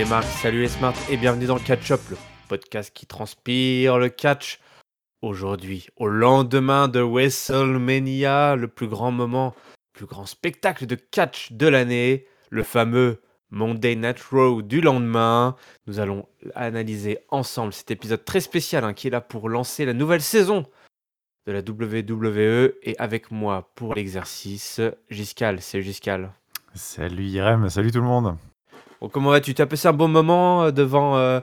Salut les marques, salut les smarts et bienvenue dans Catch Up, le podcast qui transpire le catch. Aujourd'hui, au lendemain de WrestleMania, le plus grand moment, le plus grand spectacle de catch de l'année, le fameux Monday Night Raw du lendemain. Nous allons analyser ensemble cet épisode très spécial hein, qui est là pour lancer la nouvelle saison de la WWE et avec moi pour l'exercice, Giscal. C'est Giscal. Salut Irem, salut tout le monde. Comment vas-tu? Tu as passé un bon moment euh, devant euh,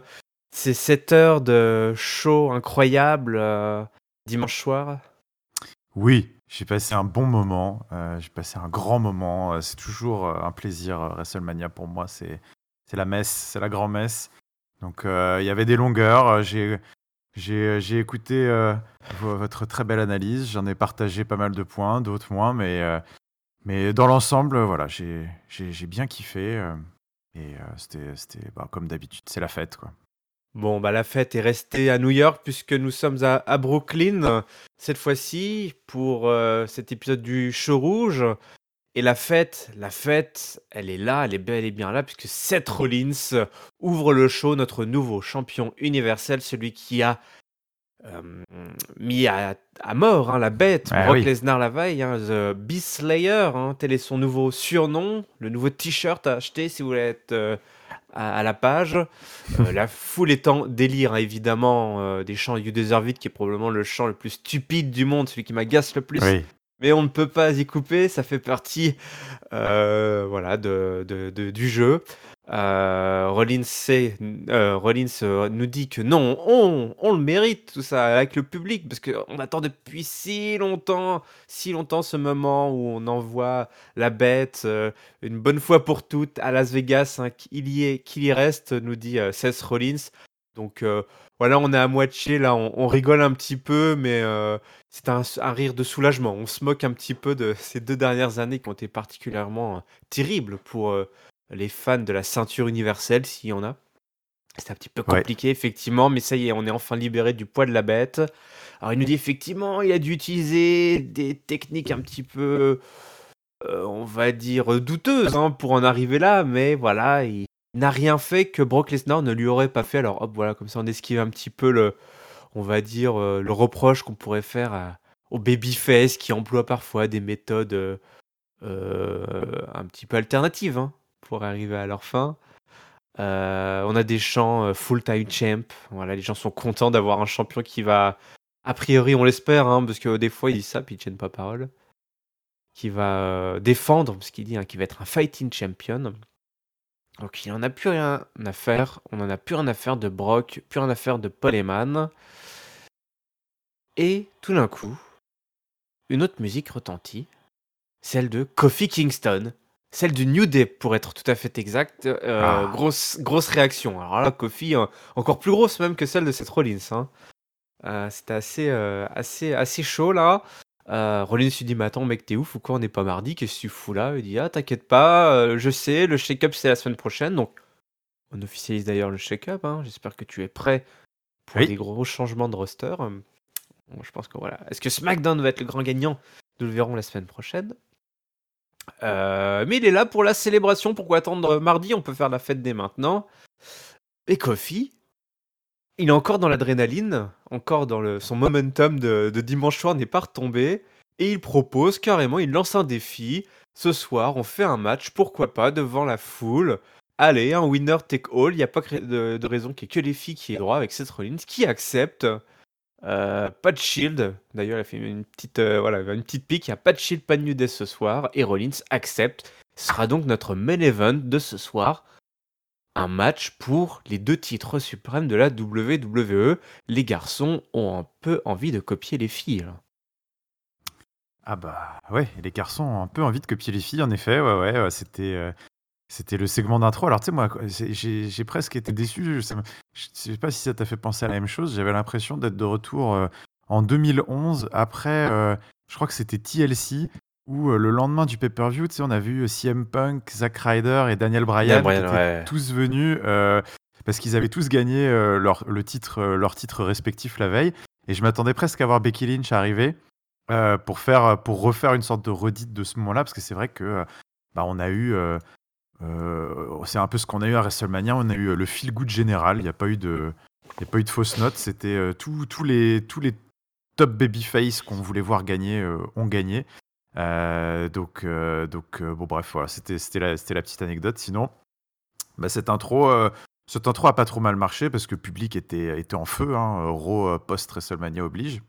ces 7 heures de show incroyable euh, dimanche soir? Oui, j'ai passé un bon moment, j'ai passé un grand moment. C'est toujours un plaisir, WrestleMania pour moi. C'est la messe, c'est la grand-messe. Donc il y avait des longueurs. J'ai j'ai écouté vo- votre très belle analyse. J'en ai partagé pas mal de points, d'autres moins, mais mais dans l'ensemble, voilà, j'ai bien kiffé. Et euh, c'était c'était bah, comme d'habitude, c'est la fête quoi. Bon, bah la fête est restée à New York puisque nous sommes à, Brooklyn cette fois-ci pour euh, cet épisode du show rouge. Et la fête, la fête, elle est là, elle est bel et bien là puisque Seth Rollins ouvre le show, notre nouveau champion universel, celui qui a mis à, à mort hein, la bête, Ah Brock oui. Lesnar la veille, hein, The Beast Slayer, hein, tel est son nouveau surnom, le nouveau t-shirt à acheter si vous voulez être euh, à, à la page. Euh, la foule est en délire, évidemment, euh, des chants You Deserve It, qui est probablement le chant le plus stupide du monde, celui qui m'agace le plus. Oui. Mais on ne peut pas y couper, ça fait partie voilà, de, de- de- du jeu. Euh, Rollins, euh, euh, nous dit que non, on, le mérite tout ça avec le public parce qu'on attend depuis si longtemps, si longtemps ce moment où on envoie la bête une bonne fois pour toutes à Las Vegas, hein, qu'il y, y reste, nous dit Seth Rollins. Donc voilà, on est à moitié là, on, on rigole un petit peu, mais c'est un, rire de soulagement. On se moque un petit peu de ces deux dernières années qui ont été particulièrement terribles pour les fans de la ceinture universelle, s'il y en a. C'est un petit peu Ouais. compliqué, effectivement, mais ça y est, on est enfin libéré du poids de la bête. Alors, il nous dit effectivement, il a dû utiliser des techniques un petit peu, euh, on va dire, douteuses hein, pour en arriver là, mais voilà, il n'a rien fait que Brock Lesnar ne lui aurait pas fait. Alors, hop, voilà, comme ça, on esquive un petit peu le, on va dire, euh, le reproche qu'on pourrait faire à- au babyface qui emploie parfois des méthodes euh, un petit peu alternatives hein, pour arriver à leur fin. Euh, on a des chants euh, full time champ. Voilà, les gens sont contents d'avoir un champion qui va, a priori, on l'espère, hein, parce que des fois ils disent ça puis ils tiennent pas parole, qui va euh, défendre, parce qu'il dit hein, qu'il va être un fighting champion. Donc il en a plus rien à faire. On en a plus rien à faire de Brock, plus rien à faire de Paul. Et tout d'un coup, une autre musique retentit, celle de Kofi Kingston, celle du New Day pour être tout à fait exact. Euh, Ah. grosse, grosse réaction. Alors là, Kofi, euh, encore plus grosse même que celle de Seth Rollins. hein. Euh, C'était assez, euh, assez, assez chaud là. Rollins lui dit Mais attends, mec, t'es ouf ou quoi On n'est pas mardi, qu'est-ce que tu fous là? Il dit Ah, t'inquiète pas, je sais, le shake-up c'est la semaine prochaine. Donc, on officialise d'ailleurs le shake-up. hein. J'espère que tu es prêt pour Oui. des gros changements de roster. Bon, je pense que voilà. Est-ce que SmackDown va être le grand gagnant? Nous le verrons la semaine prochaine. Euh, mais il est là pour la célébration. Pourquoi attendre mardi? On peut faire la fête dès maintenant. Et Kofi, il est encore dans l'adrénaline, encore dans son momentum de, dimanche soir n'est pas retombé. Et il propose carrément, il lance un défi. Ce soir, on fait un match, pourquoi pas, devant la foule. Allez, un winner take all. Il n'y a pas de, raison qu'il n'y ait que les filles qui aient droit avec Seth Rollins, qui accepte. Euh, pas de shield. D'ailleurs, il a fait une petite, euh, voilà, une petite pique. Il n'y a pas de shield, pas de New Day ce soir. Et Rollins accepte. Ce sera donc notre main event de ce soir. Un match pour les deux titres suprêmes de la WWE. Les garçons ont un peu envie de copier les filles. Ah bah ouais, les garçons ont un peu envie de copier les filles, en effet. Ouais, ouais, ouais, c'était euh, c'était le segment d'intro. Alors tu sais, moi, j'ai presque été déçu. Ça me- je sais pas si ça t'a fait penser à la même chose. J'avais l'impression d'être de retour euh, en 2011, après, euh, je crois que c'était TLC, où euh, le lendemain du pay-per-view, tu sais, on a vu CM Punk, Zack Ryder et Daniel Bryan, Daniel Bryan, qui étaient ouais. tous venus parce qu'ils avaient tous gagné leur, le titre, leur titre respectif la veille. Et je m'attendais presque à voir Becky Lynch arriver pour, faire, pour refaire une sorte de redite de ce moment-là, parce que c'est vrai que bah, on a eu euh, c'est un peu ce qu'on a eu à WrestleMania. On a eu le feel good général. Il n'y a pas eu de, il a pas eu de fausses notes. C'était tous les tous les top babyface qu'on voulait voir gagner ont gagné. donc donc bon bref voilà c'était c'était la c'était la petite anecdote. Sinon bah, cette intro cette intro a pas trop mal marché parce que le public était était en feu. Hein, Raw post WrestleMania oblige.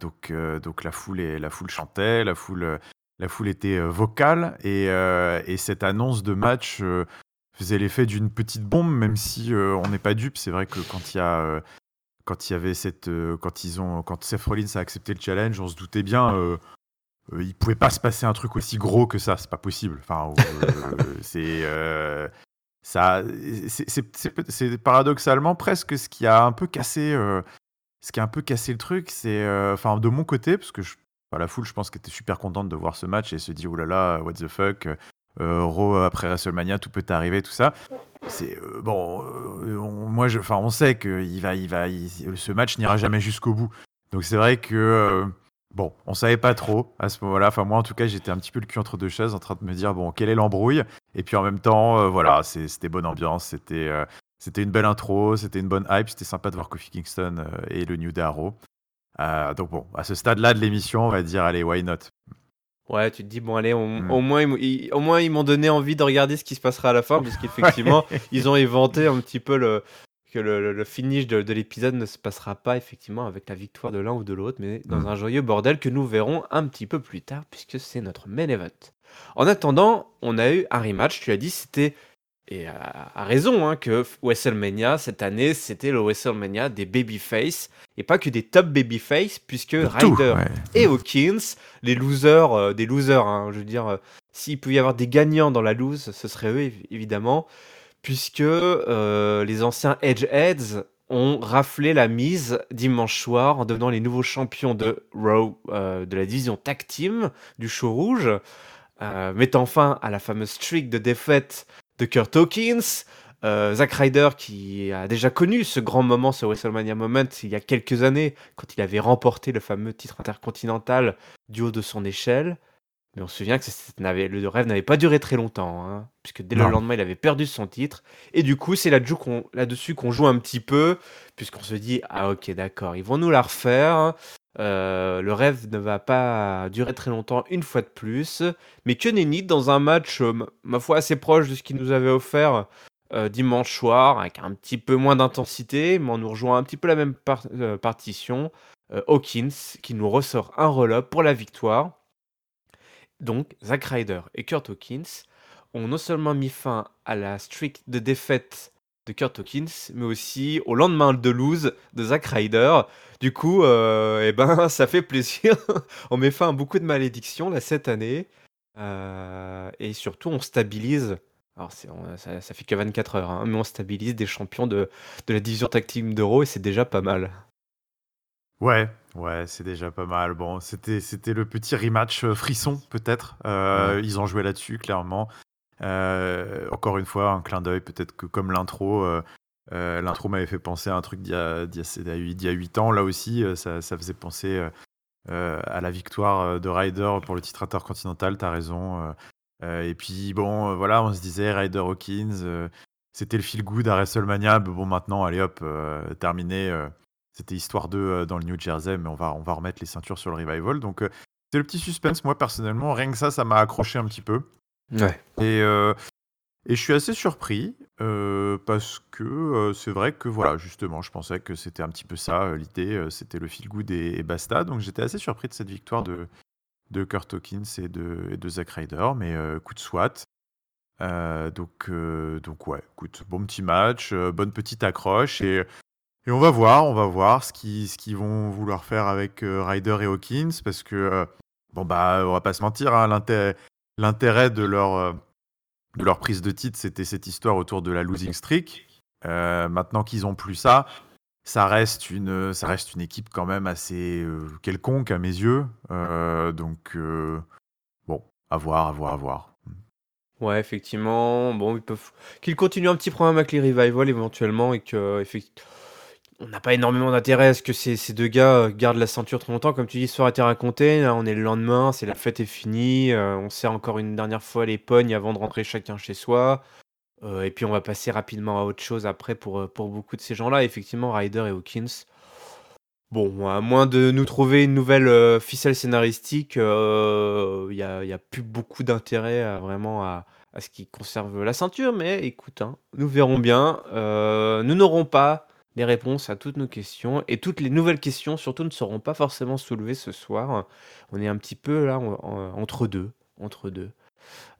donc donc la foule la foule chantait, la foule la foule était vocale et, et cette annonce de match faisait l'effet d'une petite bombe, même si euh, on n'est pas dupe. C'est vrai que quand il y a euh, quand il y avait cette euh, quand ils ont quand Seth Rollins a accepté le challenge, on se doutait bien euh, il pouvait pas se passer un truc aussi gros que ça, c'est pas possible. Enfin, c'est ça, c'est paradoxalement presque ce qui a un peu cassé, ce qui a un peu cassé le truc. C'est, enfin, de mon côté, parce que je, la foule, je pense était super contente de voir ce match et se dit oh là là, what the fuck, euh, Raw après WrestleMania, tout peut arriver, tout ça. C'est euh, bon, euh, on, moi, je, on sait que il va, il va, ce match n'ira jamais jusqu'au bout. Donc c'est vrai que bon, on savait pas trop à ce moment-là. Enfin, moi, en tout cas, j'étais un petit peu le cul entre deux chaises, en train de me dire bon, quelle est l'embrouille? Et puis en même temps, voilà, c'était bonne ambiance, c'était c'était une belle intro, c'était une bonne hype, c'était sympa de voir Kofi Kingston et le New Day Raw. donc bon, à ce stade-là de l'émission, on va dire allez, why not? Ouais, tu te dis, bon, allez, mm. au, moins, ils, au moins, ils m'ont donné envie de regarder ce qui se passera à la fin, puisqu'effectivement, ils ont inventé un petit peu le, que le, finish de, l'épisode ne se passera pas effectivement avec la victoire de l'un ou de l'autre, mais dans mm. un joyeux bordel que nous verrons un petit peu plus tard, puisque c'est notre main event. En attendant, on a eu un rematch, tu as dit, c'était et a, raison hein, que WrestleMania cette année c'était le WrestleMania des babyface et pas que des top babyface puisque Ryder et Hawkins les losers euh, des losers hein, je veux dire euh, s'il pouvait y avoir des gagnants dans la lose ce serait eux évidemment puisque euh, les anciens Edgeheads ont raflé la mise dimanche soir en devenant les nouveaux champions de Raw de la division tag team du show rouge mettant fin à la fameuse streak de défaite de Kurt Hawkins, euh, Zack Ryder qui a déjà connu ce grand moment, ce WrestleMania Moment, il y a quelques années, quand il avait remporté le fameux titre intercontinental du haut de son échelle. Mais on se souvient que le rêve n'avait pas duré très longtemps, hein, puisque dès le lendemain, il avait perdu son titre. Et du coup, c'est là-dessus qu'on joue un petit peu, puisqu'on se dit, ah ok, d'accord, ils vont nous la refaire. Euh, le rêve ne va pas durer très longtemps une fois de plus. Mais que nenni dans un match, euh, ma foi, assez proche de ce qu'il nous avait offert euh, dimanche soir, avec un petit peu moins d'intensité, mais on nous rejoint un petit peu la même partition. Hawkins qui nous ressort un roll-up pour la victoire. Donc, Zack Ryder et Kurt Hawkins ont non seulement mis fin à la streak de défaite de Kurt Hawkins, mais aussi au lendemain de lose de Zack Ryder. Du coup, euh, eh ben, ça fait plaisir. on met fin à beaucoup de malédictions là, cette année. Euh, et surtout, on stabilise. Alors, ça, ça, fait que 24 heures, hein, mais on stabilise des champions de, de la division team d'Euro et c'est déjà pas mal. Ouais, ouais, c'est déjà pas mal. Bon, c'était c'était le petit rematch euh, frisson peut-être. Ils ont joué là-dessus clairement. Euh, encore une fois, un clin d'œil, peut-être que comme l'intro, euh, euh, l'intro m'avait fait penser à un truc d'il y, a, d'il 8 ans. Là aussi, ça, faisait penser à la victoire de Ryder pour le titre intercontinental, t'as raison. et puis, bon, voilà, on se disait Ryder Hawkins, c'était le feel good à WrestleMania. bon, maintenant, allez hop, terminé. c'était histoire 2 dans le New Jersey, mais on va, on va remettre les ceintures sur le revival. Donc, c'est le petit suspense. Moi, personnellement, rien que ça, ça m'a accroché un petit peu. Et, euh, et je suis assez surpris euh, parce que euh, c'est vrai que voilà, justement, je pensais que c'était un petit peu ça l'idée, c'était le feel good et, basta. Donc j'étais assez surpris de cette victoire de, de Kurt Hawkins et de, et de Zack Ryder, mais coup de soit. donc, donc ouais, écoute, bon petit match, bonne petite accroche et, et on va voir, on va voir ce qu'ils ce qu'ils vont vouloir faire avec Ryder et Hawkins parce que bon bah on va pas se mentir, hein, l'intérêt de leur, euh, de leur prise de titre, c'était cette histoire autour de la losing streak. Euh, maintenant qu'ils ont plus ça, ça reste une, équipe quand même assez euh, quelconque à mes yeux. donc, bon, à voir, à voir, à voir. Ouais, effectivement. Bon, ils peuvent qu'ils continuent un petit programme avec les revival éventuellement et que on n'a pas énormément d'intérêt à ce que ces, deux gars gardent la ceinture trop longtemps. Comme tu dis, l'histoire a été racontée. Là, on est le lendemain, c'est la fête est finie. on sert encore une dernière fois les pognes avant de rentrer chacun chez soi. et puis on va passer rapidement à autre chose après pour, pour beaucoup de ces gens-là. Effectivement, Ryder et Hawkins. Bon, à moins de nous trouver une nouvelle ficelle scénaristique, il n'y a, y a plus beaucoup d'intérêt vraiment à, ce qui conserve la ceinture, mais écoute, hein, nous verrons bien. Euh, nous n'aurons pas les réponses à toutes nos questions et toutes les nouvelles questions surtout ne seront pas forcément soulevées ce soir. On est un petit peu là entre deux, entre deux.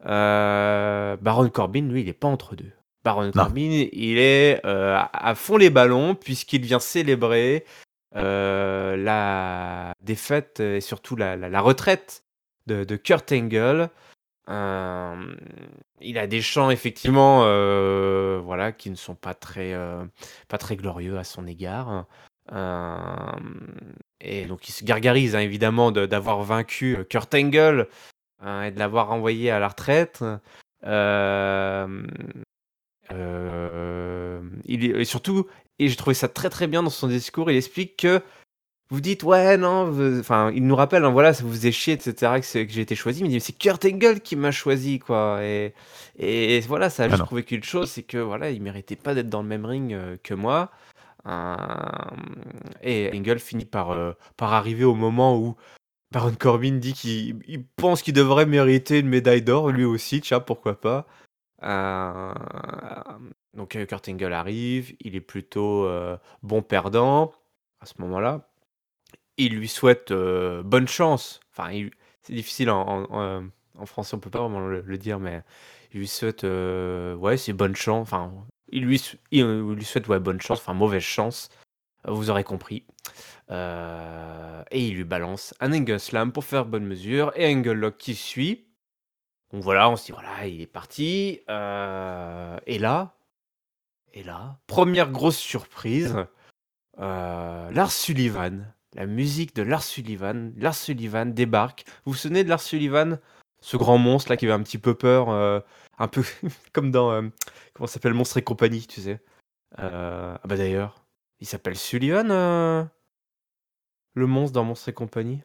Euh, Baron Corbin, lui, il n'est pas entre deux. Baron Corbin, il est euh, à fond les ballons puisqu'il vient célébrer la défaite et surtout la, retraite de, de Kurt Angle il a des chants effectivement, euh, voilà, qui ne sont pas très, euh, pas très glorieux à son égard. et donc il se gargarise hein, évidemment d'avoir vaincu euh, Kurt Angle hein, et de l'avoir envoyé à la retraite. il et surtout, et j'ai trouvé ça très très bien dans son discours, il explique que vous dites ouais non enfin il nous rappelle hein, voilà ça vous faisait chier etc que, que j'ai été choisi. Mais c'est Kurt Angle qui m'a choisi quoi. Et, et voilà ça a juste prouvé qu'une chose c'est que voilà il méritait pas d'être dans le même ring euh, que moi. Euh, et Angle finit par euh, par arriver au moment où Baron Corbin dit qu'il pense qu'il devrait mériter une médaille d'or lui aussi tiens pourquoi pas. Donc Kurt Angle arrive il est plutôt bon perdant à ce moment-là il lui souhaite euh, bonne chance. Enfin, c'est difficile en, français, on peut pas vraiment le, dire, mais il lui souhaite, euh, ouais, c'est bonne chance. Enfin, il lui, il, lui souhaite ouais, bonne chance, enfin mauvaise chance. Vous aurez compris. Euh, et il lui balance un Angle Slam pour faire bonne mesure et Angle Lock qui suit. Donc voilà, on se dit voilà, il est parti. et là, et là, première grosse surprise, Lars Sullivan la musique de Lars Sullivan. Lars Sullivan débarque. Vous vous souvenez de Lars Sullivan? Ce grand monstre là qui avait un petit peu peur, euh, un peu comme dans. Euh, comment s'appelle? Monstre et compagnie, tu sais. Euh, ah bah d'ailleurs, il s'appelle Sullivan, le monstre dans Monstre et compagnie?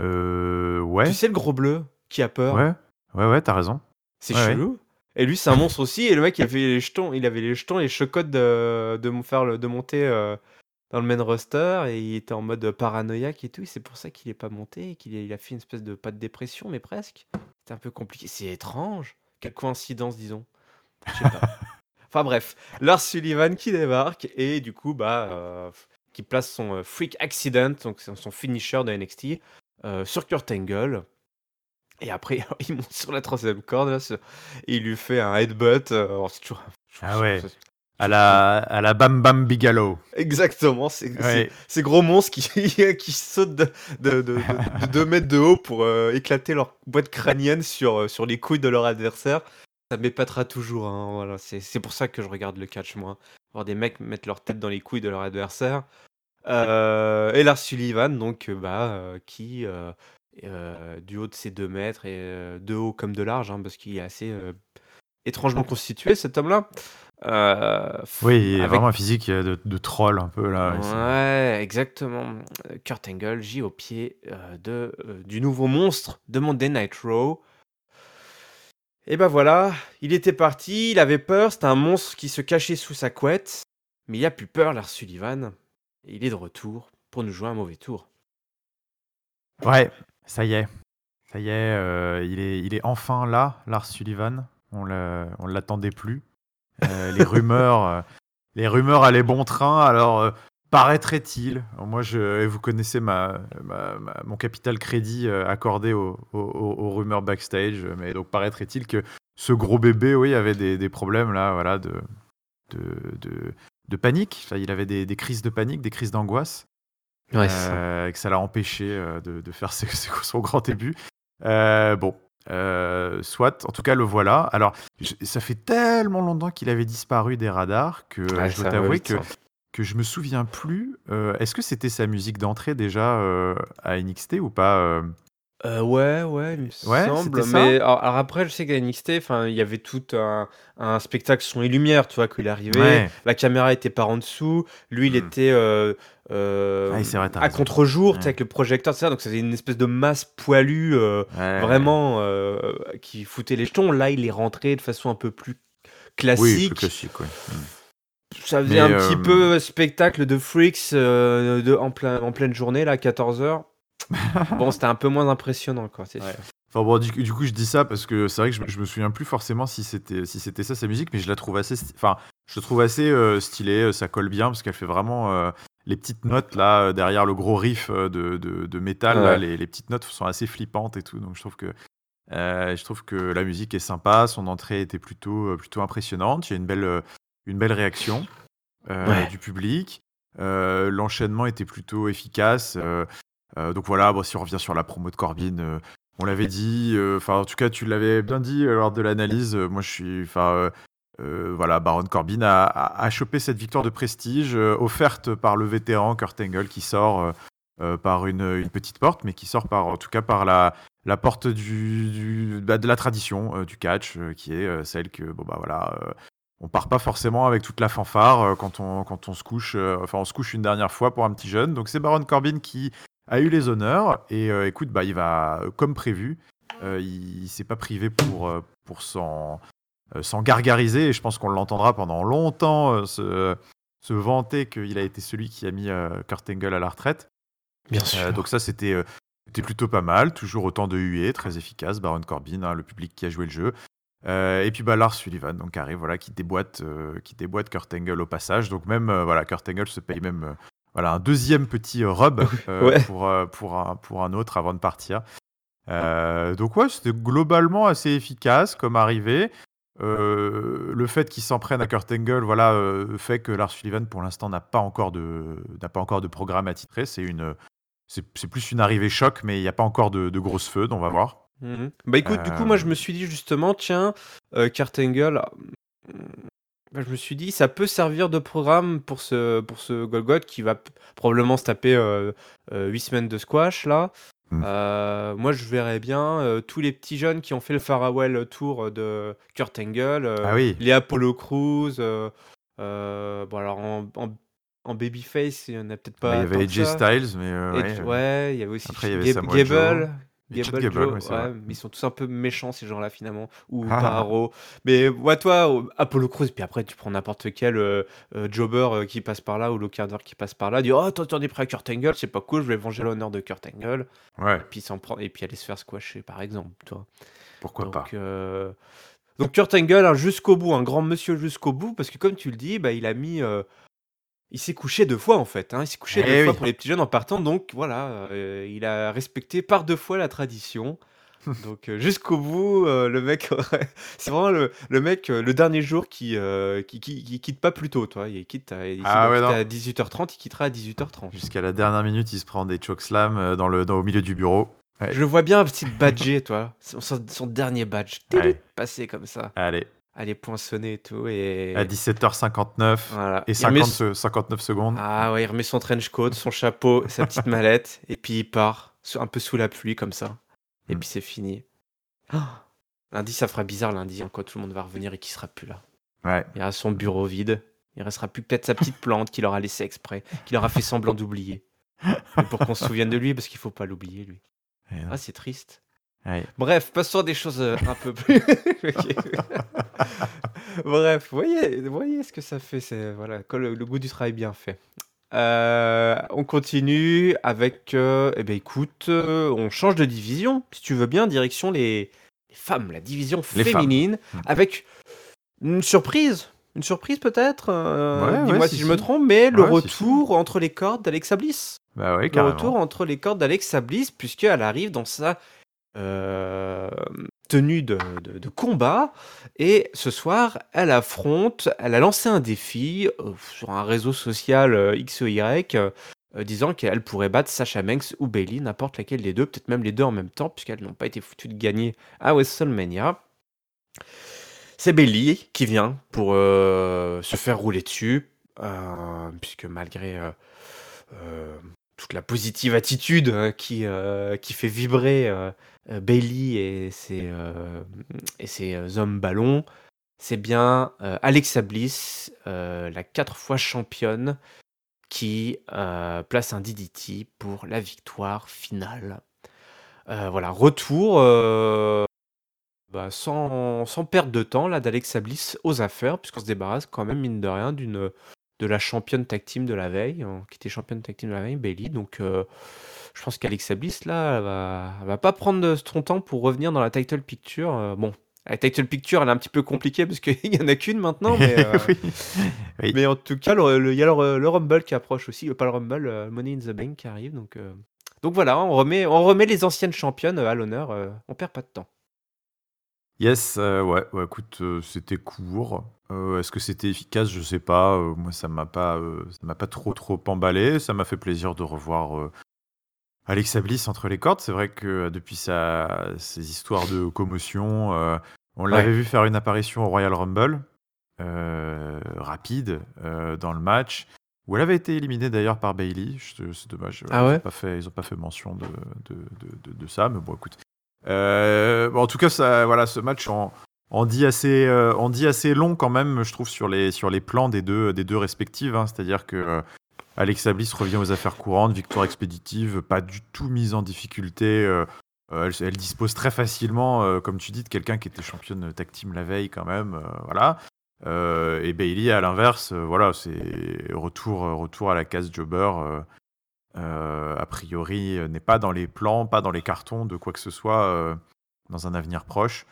Euh. Ouais. Tu sais le gros bleu qui a peur? Ouais, ouais, ouais, t'as raison. C'est chelou. Et lui, c'est un monstre aussi. Et le mec, il avait les jetons, il avait les jetons, les chocottes de, de, faire, de monter dans le main roster et il était en mode paranoïaque et tout. C'est pour ça qu'il est pas monté et qu'il a, il a fait une espèce de pas de dépression, mais presque. C'est un peu compliqué. C'est étrange. Quelle coïncidence, disons. Je sais pas. enfin bref, Lars Sullivan qui débarque et du coup, bah, euh, qui place son euh, Freak Accident, donc son finisher de NXT, euh, sur Kurt Angle. Et après, il monte sur la troisième corde là, et il lui fait un headbutt. toujours... Ah ouais. À la, à la Bam Bam Bigalo. Exactement, c'est ces gros monstres qui, qui sautent de, de, de, 2 mètres de haut pour euh, éclater leur boîte crânienne sur, euh, sur les couilles de leur adversaire. Ça m'épatera toujours, hein, voilà. c'est pour ça que je regarde le catch, moi. Voir des mecs mettre leur tête dans les couilles de leur adversaire. Euh, et Lars Sullivan, donc, bah, qui, du haut de ses 2 mètres, et de haut comme de large, hein, parce qu'il est assez étrangement constitué, cet homme-là. Euh, oui, il a vraiment un physique de, de, troll un peu là. Ouais, exactement. Kurt Angle gît au pied euh, de, euh, du nouveau monstre de Monday Night Raw. Et ben voilà, il était parti, il avait peur, c'était un monstre qui se cachait sous sa couette. Mais il a plus peur, Lars Sullivan. Et il est de retour pour nous jouer un mauvais tour. Ouais, ça y est. Ça y est, il est, il est enfin là, Lars Sullivan. On ne l'attendait plus. Euh, les rumeurs, euh, les rumeurs allaient bon train. Alors euh, paraîtrait-il, moi je, vous connaissez ma, mon capital crédit accordé aux, rumeurs backstage, mais donc paraîtrait-il que ce gros bébé, oui, avait des, problèmes là, voilà, de, de, de, panique. il avait des, crises de panique, des crises d'angoisse. Ouais, que ça l'a empêché de, faire son grand début. bon, euh, soit, en tout cas, le voilà. Alors, ça fait tellement longtemps qu'il avait disparu des radars que je dois t'avouer que, que je me souviens plus. Euh, est-ce que c'était sa musique d'entrée déjà euh, à NXT ou pas Euh, ouais, ouais, il me Ouais, semble. c'était ça? Mais alors, alors après, je sais qu'à NXT, enfin, il y avait tout un, un spectacle son et lumière, tu vois, qu'il arrivait. Ouais. La caméra était par en dessous. Lui, il Hmm. était euh, euh, Ah, c'est vrai, t'as à raison. contre-jour, tu sais, Ouais. avec le projecteur, tout ça. Donc, c'était une espèce de masse poilue, euh, Ouais. vraiment, euh, qui foutait les jetons. Là, il est rentré de façon un peu plus Oui, classique. plus classique, ouais. Hmm. Ça faisait Mais, un euh, petit peu spectacle de freaks euh, de, en, plein, en pleine journée, là, 14h. bon, c'était un peu moins impressionnant, quoi, c'est Ouais. sûr. Enfin bon, du, du coup, je dis ça parce que c'est vrai que je, je me souviens plus forcément si c'était si c'était ça sa musique, mais je la trouve assez, enfin, je la trouve assez euh, stylée, euh, ça colle bien parce qu'elle fait vraiment euh, les petites notes là derrière le gros riff de, de, de métal, là, les, les petites notes sont assez flippantes et tout, donc je trouve que euh, je trouve que la musique est sympa, son entrée était plutôt plutôt impressionnante, il y a une belle une belle réaction Ouais. du public, Euh, l'enchaînement était plutôt efficace. euh, euh, donc voilà, bon, si on revient sur la promo de Corbin, euh, on l'avait dit, euh, enfin en tout cas tu l'avais bien dit lors de l'analyse. moi je suis, enfin voilà, Baron Corbin a, chopé cette victoire de prestige offerte par le vétéran Kurt Angle qui sort par une, petite porte, mais qui sort par en tout cas par la, porte bah, de la tradition du catch, qui est celle que bon bah voilà. on part pas forcément avec toute la fanfare quand on, quand on se couche, enfin on se couche une dernière fois pour un petit jeune. Donc c'est Baron Corbin qui a eu les honneurs et euh, écoute, bah, il va comme prévu, euh, il, il s'est pas privé pour, euh, pour s'en, s'en gargariser et je pense qu'on l'entendra pendant longtemps se, se vanter qu'il a été celui qui a mis Kurt Angle à la retraite. Bien Euh, donc ça c'était c'était plutôt pas mal, toujours autant de huées, très efficace, Baron Corbin, hein, le public qui a joué le jeu. Euh, et puis bah, Lars Sullivan donc arrive voilà qui déboîte euh, qui déboîte Kurt Angle au passage donc même euh, voilà Kurt Angle se paye même voilà un deuxième petit euh, rub euh, Ouais. pour euh, pour un pour un autre avant de partir. Euh, donc ouais c'était globalement assez efficace comme arrivée. Euh, le fait qu'il s'en prenne à Kurt Angle voilà euh, fait que Lars Sullivan pour l'instant n'a pas encore de n'a pas encore de programme attitré. C'est une c'est c'est plus une arrivée choc mais il n'y a pas encore de, de grosses feux on va voir. Mhm. Bah écoute, du coup, moi je me suis dit justement, tiens, Kurt Angle, bah, je me suis dit, ça peut servir de programme pour ce, pour ce Golgot qui va p- probablement se taper euh, 8 semaines de squash là. Mm. Euh, moi je verrais bien euh, tous les petits jeunes qui ont fait le Farewell Tour de Kurt Angle, euh, Ah oui. les Apollo Crews, euh, euh, bon alors en, en, en babyface, il y en a peut-être pas. Bah, il y avait AJ. Styles mais euh, Edge- ouais, ouais, il y avait aussi Après, y avait Gable. Et Gable Gable, Joe, ouais, ouais, mais ils sont tous un peu méchants ces gens-là finalement, ou Ah. Mais ouais, toi, Apollo Crews, puis après tu prends n'importe quel euh, euh, jobber euh, qui passe par là ou locader qui passe par là, dit oh toi t'en es prêt à Kurt Angle, c'est pas cool, je vais venger l'honneur de Kurt Angle, ouais puis s'en prend et puis aller se faire squasher par exemple, toi. pourquoi Donc, pas? Donc Kurt Angle, hein, jusqu'au bout, un grand monsieur jusqu'au bout, parce que comme tu le dis, bah, il a mis. Il s'est couché deux fois en fait. hein, Il s'est couché Eh deux fois pour les petits jeunes en partant. Donc voilà, euh, il a respecté par deux fois la tradition. Donc euh, jusqu'au bout, euh, le mec, c'est vraiment le, le mec, le dernier jour qui, qui, qui, qui quitte pas plus tôt. Toi. Il quitte à, il Ah ouais, à 18h30, il quittera à 18h30. jusqu'à la dernière minute il se prend des chokeslam dans le dans, au milieu du bureau Ouais. Je le vois bien un petit badger, toi. Son, son- son dernier badge. Ouais. Passé comme ça. allez Aller poinçonner et tout. Et... à 17h59 Voilà. et Il remet 50 se- 59 secondes Ah ouais, il remet son trench coat, son chapeau, sa petite mallette, et puis il part, un peu sous la pluie comme ça. Et Mm. puis c'est fini. Ah lundi, ça fera bizarre lundi, hein, quand tout le monde va revenir et qu'il sera plus là. ouais Il aura son bureau vide. Il restera plus peut-être sa petite plante qu'il aura laissée exprès, qu'il aura fait semblant d'oublier. Pour qu'on se souvienne de lui, parce qu'il faut pas l'oublier, lui. Ah, c'est triste. Ouais. Bref, passons à des choses euh, un peu plus. Bref, voyez, voyez ce que ça fait. C'est voilà, le, le goût du travail bien fait. Euh, on continue avec. euh, eh ben écoute, euh, on change de division, si tu veux bien, direction les, les femmes, la division Les féminine, Mm. avec une surprise. Une surprise peut-être Ouais, Dis-moi ouais, si, si, je me trompe, mais le si, retour entre les cordes d'Alexa Bliss bah le retour entre les cordes d'Alexa Bliss, puisqu'elle arrive dans sa tenue de, combat. Et ce soir, elle affronte, elle a lancé un défi euh, sur un réseau social euh, X ou Y, euh, euh, disant qu'elle pourrait battre Sasha Banks ou Bailey, n'importe laquelle des deux, peut-être même les deux en même temps, puisqu'elles n'ont pas été foutues de gagner à WrestleMania. C'est Bailey qui vient pour euh, se faire rouler dessus, euh, puisque malgré euh, euh, toute la positive attitude hein, qui, qui fait vibrer Bailey et ses, et ses hommes ballons, c'est bien Alexa Bliss, la quatre fois championne, qui place un DDT pour la victoire finale. voilà, retour bah, sans, sans, perdre de temps là d'Alexa Bliss aux affaires, puisqu'on se débarrasse quand même, mine de rien, d'une de la championne tag team de la veille, hein, qui était championne tag team de la veille, Bailey. Donc, euh, je pense qu'Alexa Bliss, là, elle va, va pas prendre son temps pour revenir dans la title picture. Euh, bon, la title picture, elle est un petit peu compliquée parce qu'il y en a qu'une maintenant, mais, euh, mais en tout cas, il y a le, Rumble qui approche aussi, pas le Rumble, Money in the Bank qui arrive. Donc, donc voilà, on remet, on remet les anciennes championnes à l'honneur, on perd pas de temps. Yes, ouais, ouais, écoute, c'était court. Euh, est-ce que c'était efficace? Je sais pas. moi, ça m'a pas, ça m'a pas trop, trop emballé. Ça m'a fait plaisir de revoir Alexa Bliss entre les cordes. C'est vrai que depuis sa, ses histoires de commotion, on l'avait vu faire une apparition au Royal Rumble, rapide, dans le match, où elle avait été éliminée d'ailleurs par Bailey. C'est dommage. Ah ils n'ont pas fait, ils ont pas fait mention de, de, de, de ça, mais bon, écoute. Euh, en tout cas, ça, voilà, ce match en, dit assez, euh, dit assez long quand même, je trouve, sur les, sur les plans des deux, des deux respectives. Hein. C'est-à-dire que euh, Alexa Bliss revient aux affaires courantes, victoire expéditive, pas du tout mise en difficulté. Elle, dispose très facilement, comme tu dis, de quelqu'un qui était championne tag team la veille quand même. voilà. et Bailey, à l'inverse, voilà, c'est retour, retour à la case jobber. Euh, a priori, euh, n'est pas dans les plans, pas dans les cartons de quoi que ce soit euh, dans un avenir proche.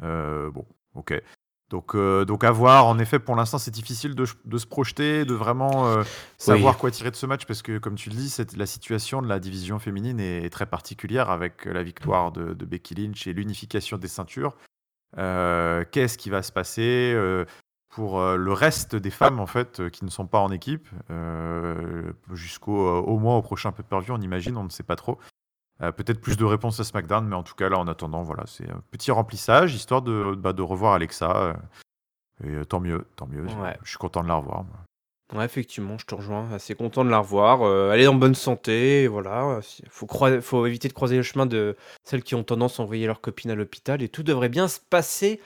Bon, ok. Donc, donc à voir. En effet, pour l'instant, c'est difficile de, se projeter, de vraiment savoir quoi tirer de ce match, parce que, comme tu le dis, la situation de la division féminine est, très particulière avec la victoire de, de Becky Lynch et l'unification des ceintures. Qu'est-ce qui va se passer pour euh, le reste des femmes en fait euh, qui ne sont pas en équipe euh, jusqu'au au moins au prochain pay-per-view on imagine on ne sait pas trop peut-être plus de réponses à SmackDown mais en tout cas là en attendant voilà c'est un petit remplissage histoire de, bah, de revoir Alexa et tant mieux tant mieux je suis content de la revoir Ouais, effectivement, je te rejoins. Assez content de la revoir. elle est en bonne santé. Voilà. Faut, faut éviter de croiser le chemin de celles qui ont tendance à envoyer leur copine à l'hôpital. Et tout devrait bien se passer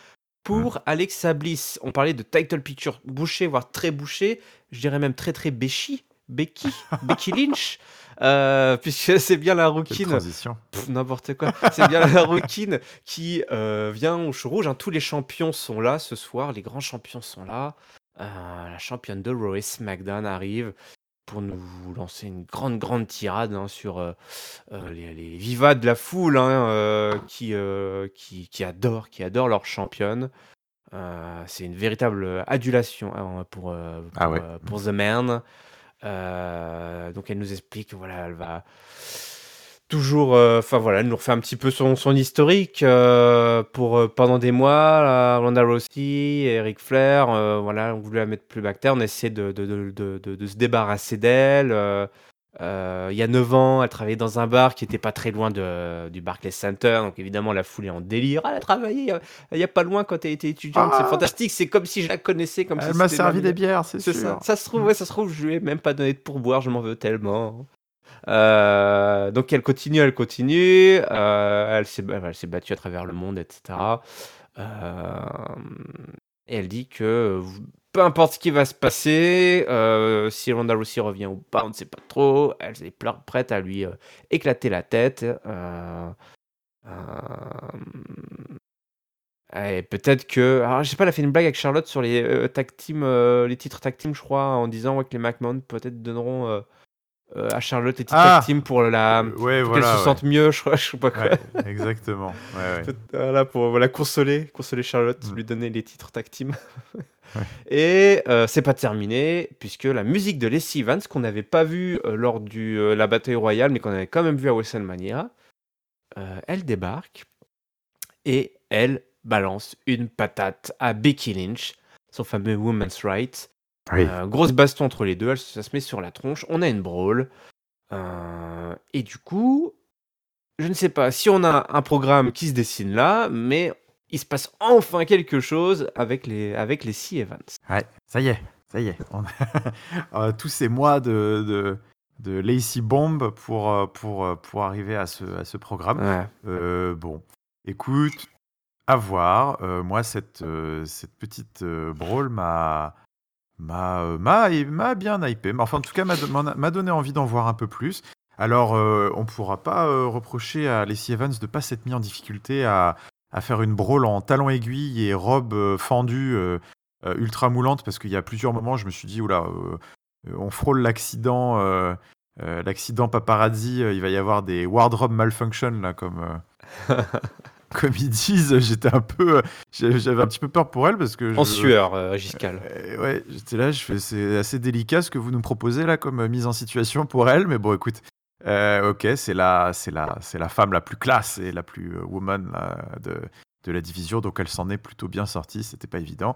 pour Alexa Bliss, on parlait de title picture bouché, voire très bouché, je dirais même très très Becky, Becky, Becky Lynch, euh, puisque c'est bien la rouquine, n'importe quoi, c'est bien la rouquine qui euh, vient au show rouge. Hein. Tous les champions sont là ce soir, les grands champions sont là. Euh, la championne de Raw SmackDown arrive pour nous lancer une grande, grande tirade hein, sur euh, les, les, vivas de la foule hein, euh, qui, qui, qui, adorent, qui adorent leur championne. c'est une véritable adulation hein, pour, ah pour, The Man. Donc elle nous explique, voilà, elle va toujours, euh, enfin voilà, elle nous refait un petit peu son, historique euh, pour euh, pendant des mois. Ronda Rousey, Eric Flair, voilà, on voulait la mettre plus bactère, on de, de, se débarrasser d'elle. Il y a 9 ans, elle travaillait dans un bar qui était pas très loin de, du Barclays Center, donc évidemment la foule est en délire. elle a travaillé il y a pas loin quand elle était étudiante, c'est ah. fantastique, c'est comme si je la connaissais. Comme elle m'a servi des bières, c'est sûr. Ça. ça. se trouve, ouais, ça se trouve, je lui ai même pas donné de pourboire, je m'en veux tellement. Euh, donc elle continue, elle continue, euh, elle s'est battue à travers le monde, etc. Euh, et elle dit que peu importe ce qui va se passer, si Ronda Rousey revient ou pas, on ne sait pas trop. Elle est prête à lui éclater la tête. et peut-être que. Alors, je sais pas, elle a fait une blague avec Charlotte sur les tag team, les titres tag team, je crois, en disant que les McMahon peut-être donneront euh, à Charlotte et ah Team pour la ouais, qu'elle se sente mieux, je crois, je sais pas quoi. exactement. voilà pour consoler, consoler Charlotte, mm. lui donner les titres tag team. Et euh, c'est pas terminé puisque la musique de Leslie Evans qu'on n'avait pas vu euh, lors de la bataille royale, mais qu'on avait quand même vu à WrestleMania, elle débarque et elle balance une patate à Becky Lynch, son fameux Women's Right. Euh, grosse baston entre les deux, ça se met sur la tronche, on a une brawl. Euh, et du coup, je ne sais pas si on a un programme qui se dessine là, mais il se passe enfin quelque chose avec les, avec les Sea Evans. Ouais, ça y est, ça y est. Euh, tous ces mois de, de Lacey Bomb pour, euh, pour, euh, pour arriver à ce, à ce programme. Ouais. Euh, bon, écoute, à voir. Euh, moi, cette, euh, cette petite brawl m'a m'a bien hypé. Mais Enfin, en tout cas, m'a donné envie d'en voir un peu plus. Alors, euh, on pourra pas euh, reprocher à Lacey Evans de pas s'être mis en difficulté à, à faire une brawl en talons aiguilles et robe euh, fendue euh, euh, ultra moulante parce qu'il y a plusieurs moments, je me suis dit, oula, on frôle l'accident. l'accident paparazzi, il va y avoir des wardrobe malfunction là comme comme ils disent. J'étais un peu, j'avais un petit peu peur pour elle parce que En je- sueur, euh, Giscal. euh, ouais, j'étais là, je fais, c'est assez délicat ce que vous nous proposez là comme mise en situation pour elle, mais bon, écoute, euh, ok, c'est la, c'est la, c'est la femme la plus classe et la plus euh, woman de, de la division, donc elle s'en est plutôt bien sortie, c'était pas évident.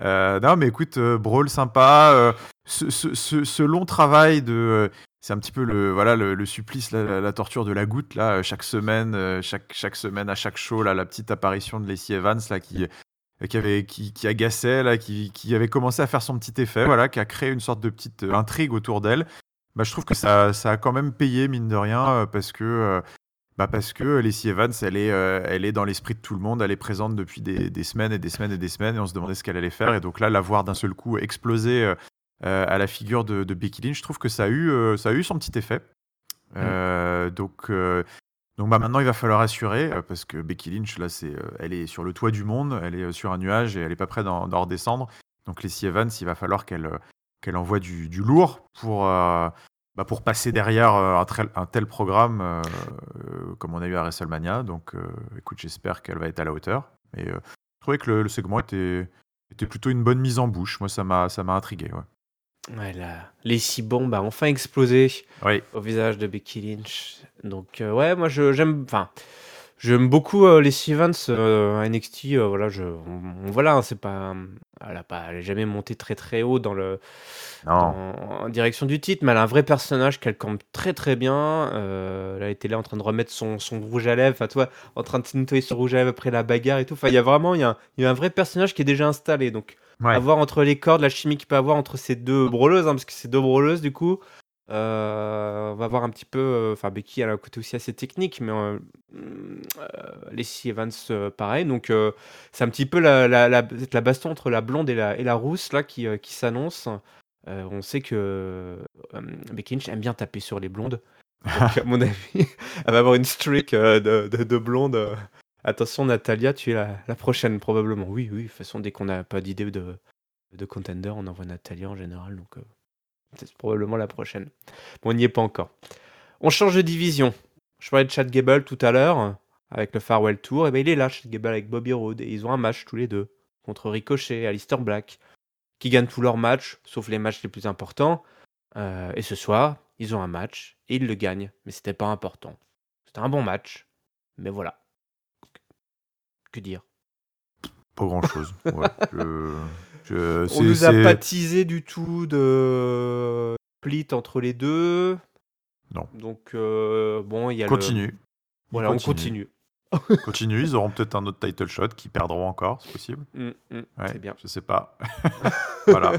Euh, non, mais écoute, Brawl sympa, ce, long travail de, c'est un petit peu le, voilà, le, supplice, la, torture de la goutte là, chaque semaine, chaque, chaque semaine à chaque show là, la petite apparition de Lacey Evans là qui qui, avait, qui, qui agaçait, là, qui, qui avait commencé à faire son petit effet, voilà, qui a créé une sorte de petite intrigue autour d'elle. Bah, je trouve que ça, ça a quand même payé, mine de rien, euh, parce que, euh, bah, parce que Lacey Evans, elle est, euh, elle est dans l'esprit de tout le monde, elle est présente depuis des, des semaines et des semaines et des semaines, et on se demandait ce qu'elle allait faire. Et donc là, la voir d'un seul coup exploser euh, à la figure de, de Becky Lynch, je trouve que ça a eu, euh, ça a eu son petit effet. Euh, donc, donc bah, maintenant, il va falloir assurer, parce que Becky Lynch, là, c'est, elle est sur le toit du monde, elle est sur un nuage et elle n'est pas prête d'en, redescendre. Donc Lacey Evans, il va falloir qu'elle, qu'elle envoie du, du lourd pour, bah, pour passer derrière euh, un, tel- un tel programme euh, euh, comme on a eu à WrestleMania. Donc euh, écoute, j'espère qu'elle va être à la hauteur. Et euh, je trouvais que le, le segment était, était plutôt une bonne mise en bouche. Moi, ça m'a, ça m'a intrigué. Ouais. Ouais, la Lacey Bomb a enfin explosé Oui, au visage de Becky Lynch. Donc, ouais, moi, j'aime. Enfin, j'aime beaucoup euh, Lacey Evans euh, NXT. euh, voilà, je, on- voilà, hein, c'est pas. Elle a pas, elle est jamais montée très très haut dans le, non. en, en direction du titre, mais elle a un vrai personnage qu'elle campe très très bien. Euh, elle a été là en train de remettre son, son rouge à lèvres, enfin, toi, en train de nettoyer son rouge à lèvres après la bagarre et tout. Enfin, il y a vraiment, il y a, un- il y a un vrai personnage qui est déjà installé. Donc, Ouais. à voir entre les cordes, la chimie qu'il peut avoir entre ces deux brawleuses, hein, parce que c'est deux brawleuses du coup. Euh, on va voir un petit peu. euh, Enfin, Becky, a un côté aussi assez technique, mais euh, euh, Lacey Evans, pareil. Donc, c'est un petit peu la, baston entre la blonde et la, rousse là qui, qui s'annonce. On sait que Becky Lynch aime bien taper sur les blondes. À mon avis, elle va avoir une streak de, de, de blondes. Attention, Natalia, tu es la, prochaine, probablement. Oui, oui, de toute façon, dès qu'on n'a pas d'idée de, de contender, on envoie Natalia en général. C'est probablement la prochaine. Bon, on n'y est pas encore. On change de division. Je parlais de Chad Gable tout à l'heure, avec le Farewell Tour. Et ben, il est là, Chad Gable, avec Bobby Roode. Et ils ont un match tous les deux contre Ricochet et Alistair Black, qui gagnent tous leurs matchs, sauf les matchs les plus importants. Euh, et ce soir, ils ont un match et ils le gagnent. Mais c'était pas important. C'était un bon match. Mais voilà. Que dire? Pas grand chose. Ouais, je- je- On nous a pas teasé du tout de split entre les deux. Non. Donc, euh, bon, il y a le- Continue. Voilà, on Continue. continue. Continue. Ils auront peut-être un autre title shot qui perdront encore, c'est possible. Mm, mm, Ouais, C'est bien. Je sais pas. voilà.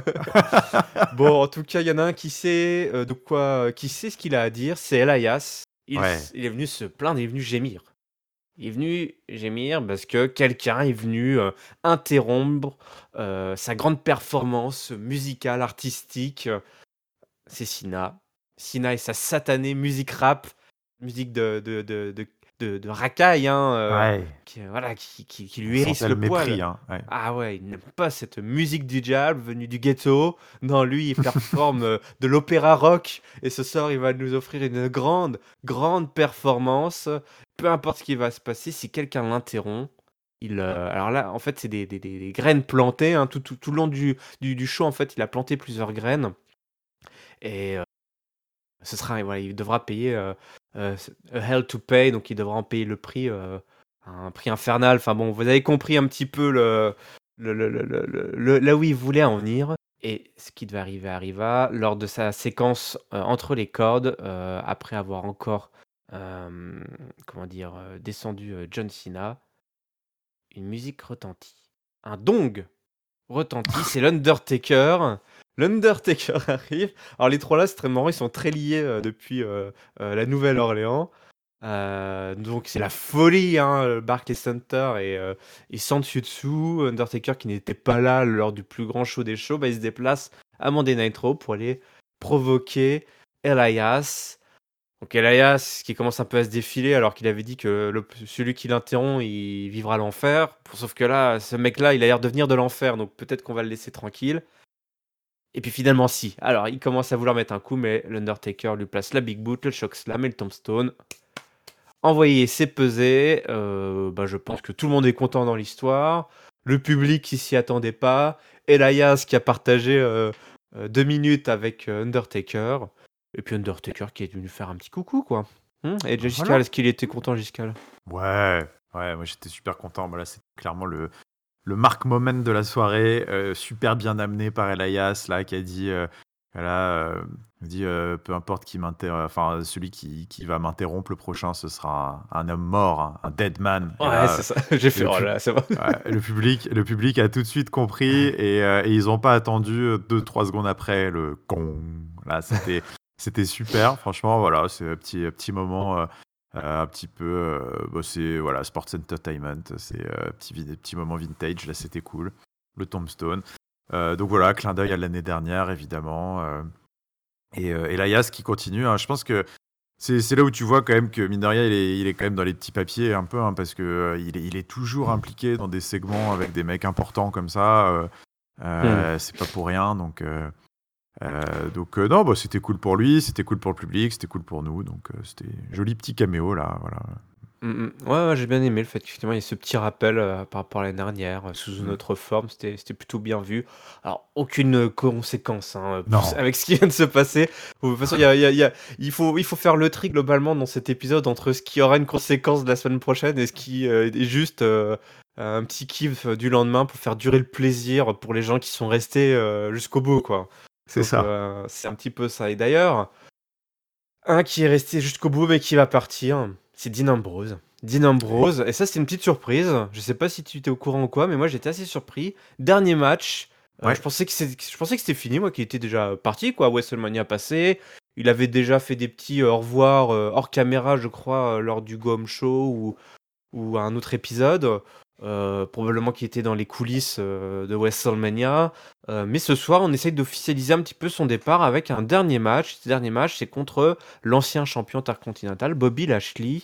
Bon, en tout cas, il y en a un qui sait euh, de quoi, qui sait ce qu'il a à dire. C'est Elias. Il, Ouais. il est venu se plaindre, il est venu gémir. Il est venu gémir parce que quelqu'un est venu euh, interrompre euh, sa grande performance musicale, artistique. C'est Sina. Sina et sa satanée musique rap, musique de, de, de, hein, euh, ouais. qui, voilà, qui, qui, qui lui hérisse le, poil. mépris. Hein. Ouais. Ah ouais, il n'aime pas cette musique du diable venue du ghetto. Non, lui, il performe euh, de l'opéra rock. Et ce soir, il va nous offrir une grande, grande performance. Peu importe ce qui va se passer, si quelqu'un l'interrompt, il. euh, alors là, en fait, c'est des, des- des- des graines plantées. hein. Tout, tout, tout le long du, du, du show, en fait, il a planté plusieurs graines. Et euh, ce sera, voilà, il devra payer euh, euh, a hell to pay, donc il devra en payer le prix, euh, un prix infernal. Enfin bon, vous avez compris un petit peu le, le, le- le- là où il voulait en venir. Et ce qui devait arriver arriva lors de sa séquence euh, entre les cordes, euh, après avoir encore, euh, comment dire, euh, descendu euh, John Cena, une musique retentit. Un dong retentit, c'est l'Undertaker L'Undertaker arrive. Alors les trois là, c'est très marrant, ils sont très liés euh, depuis euh, euh, la Nouvelle-Orléans. donc c'est la folie, hein, Barclays Center et, et Sansutsu. Undertaker qui n'était pas là lors du plus grand show des shows, bah, il se déplace à Monday Nitro pour aller provoquer Elias. Donc Elias qui commence un peu à se défiler alors qu'il avait dit que le- celui qui l'interrompt, il vivra l'enfer. Sauf que là, ce mec-là, il a l'air de venir de l'enfer, donc peut-être qu'on va le laisser tranquille. Et puis finalement, si. Alors, il commence à vouloir mettre un coup, mais l'Undertaker lui place la Big Boot, le Shock Slam et le Tombstone. Envoyé, c'est pesé. Euh, bah, je pense que tout le monde est content dans l'histoire. Le public qui s'y attendait pas. Elias qui a partagé euh, euh, deux minutes avec euh, Undertaker. Et puis Undertaker qui est venu faire un petit coucou, quoi. Hum, et Giscal, Voilà. est-ce qu'il était content, Giscal Ouais, ouais, moi j'étais super content. Voilà, c'est clairement le, le mark moment de la soirée, euh, super bien amené par Elias, là, qui a dit, euh, voilà, euh, dit, peu importe qui m'inter- enfin, celui qui, qui va m'interrompre le prochain, ce sera un, un homme mort, un, un dead man. Ouais, là, c'est ça. J'ai fait, le oh là, c'est vrai. ouais, le public, le public a tout de suite compris et, et ils n'ont pas attendu 2-3 secondes après le con. Là, c'était, c'était super. Franchement, voilà, c'est un petit, un petit moment. Euh, un petit peu, euh, bah, c'est voilà, sports entertainment, c'est euh, petit, petit moment vintage, là c'était cool. Le tombstone. Euh, donc voilà, clin d'œil à l'année dernière évidemment. euh, et euh, Elias qui continue. hein. je pense que c'est c'est là où tu vois quand même que rien, il est, il est quand même dans les petits papiers un peu, hein, parce que il, est, il est toujours impliqué dans des segments avec des mecs importants comme ça. euh, C'est pas pour rien, donc. Euh, donc euh, non, bah, c'était cool pour lui, c'était cool pour le public, c'était cool pour nous, donc euh, c'était joli petit caméo là, voilà. Mm, mm. Ouais, ouais, j'ai bien aimé le fait qu'effectivement il y ait ce petit rappel euh, par rapport à l'année dernière, sous une Mm. autre forme, c'était plutôt bien vu. Alors, aucune conséquence hein, avec ce qui vient de se passer. De toute façon, il y a- il y a- il y a- il faut, il faut faire le tri globalement dans cet épisode entre ce qui aura une conséquence de la semaine prochaine et ce qui est juste un petit kiff du lendemain pour faire durer le plaisir pour les gens qui sont restés jusqu'au bout, quoi. C'est ça. euh, c'est un petit peu ça. Et d'ailleurs, un qui est resté jusqu'au bout mais qui va partir, c'est Dean Ambrose. Dean Ambrose, et ça c'est une petite surprise. Je sais pas si tu étais au courant ou quoi, mais moi j'étais assez surpris. Dernier match, euh, Ouais. je pensais que c'est- je pensais que c'était fini, moi qui était déjà parti quoi. WrestleMania passé, il avait déjà fait des petits euh, au revoir euh, hors caméra, je crois, lors du Go Home Show ou ou à un autre épisode. Euh, probablement qui était dans les coulisses euh, de WrestleMania. Euh, mais ce soir, on essaye d'officialiser un petit peu son départ avec un dernier match. Ce dernier match, c'est contre l'ancien champion intercontinental, Bobby Lashley.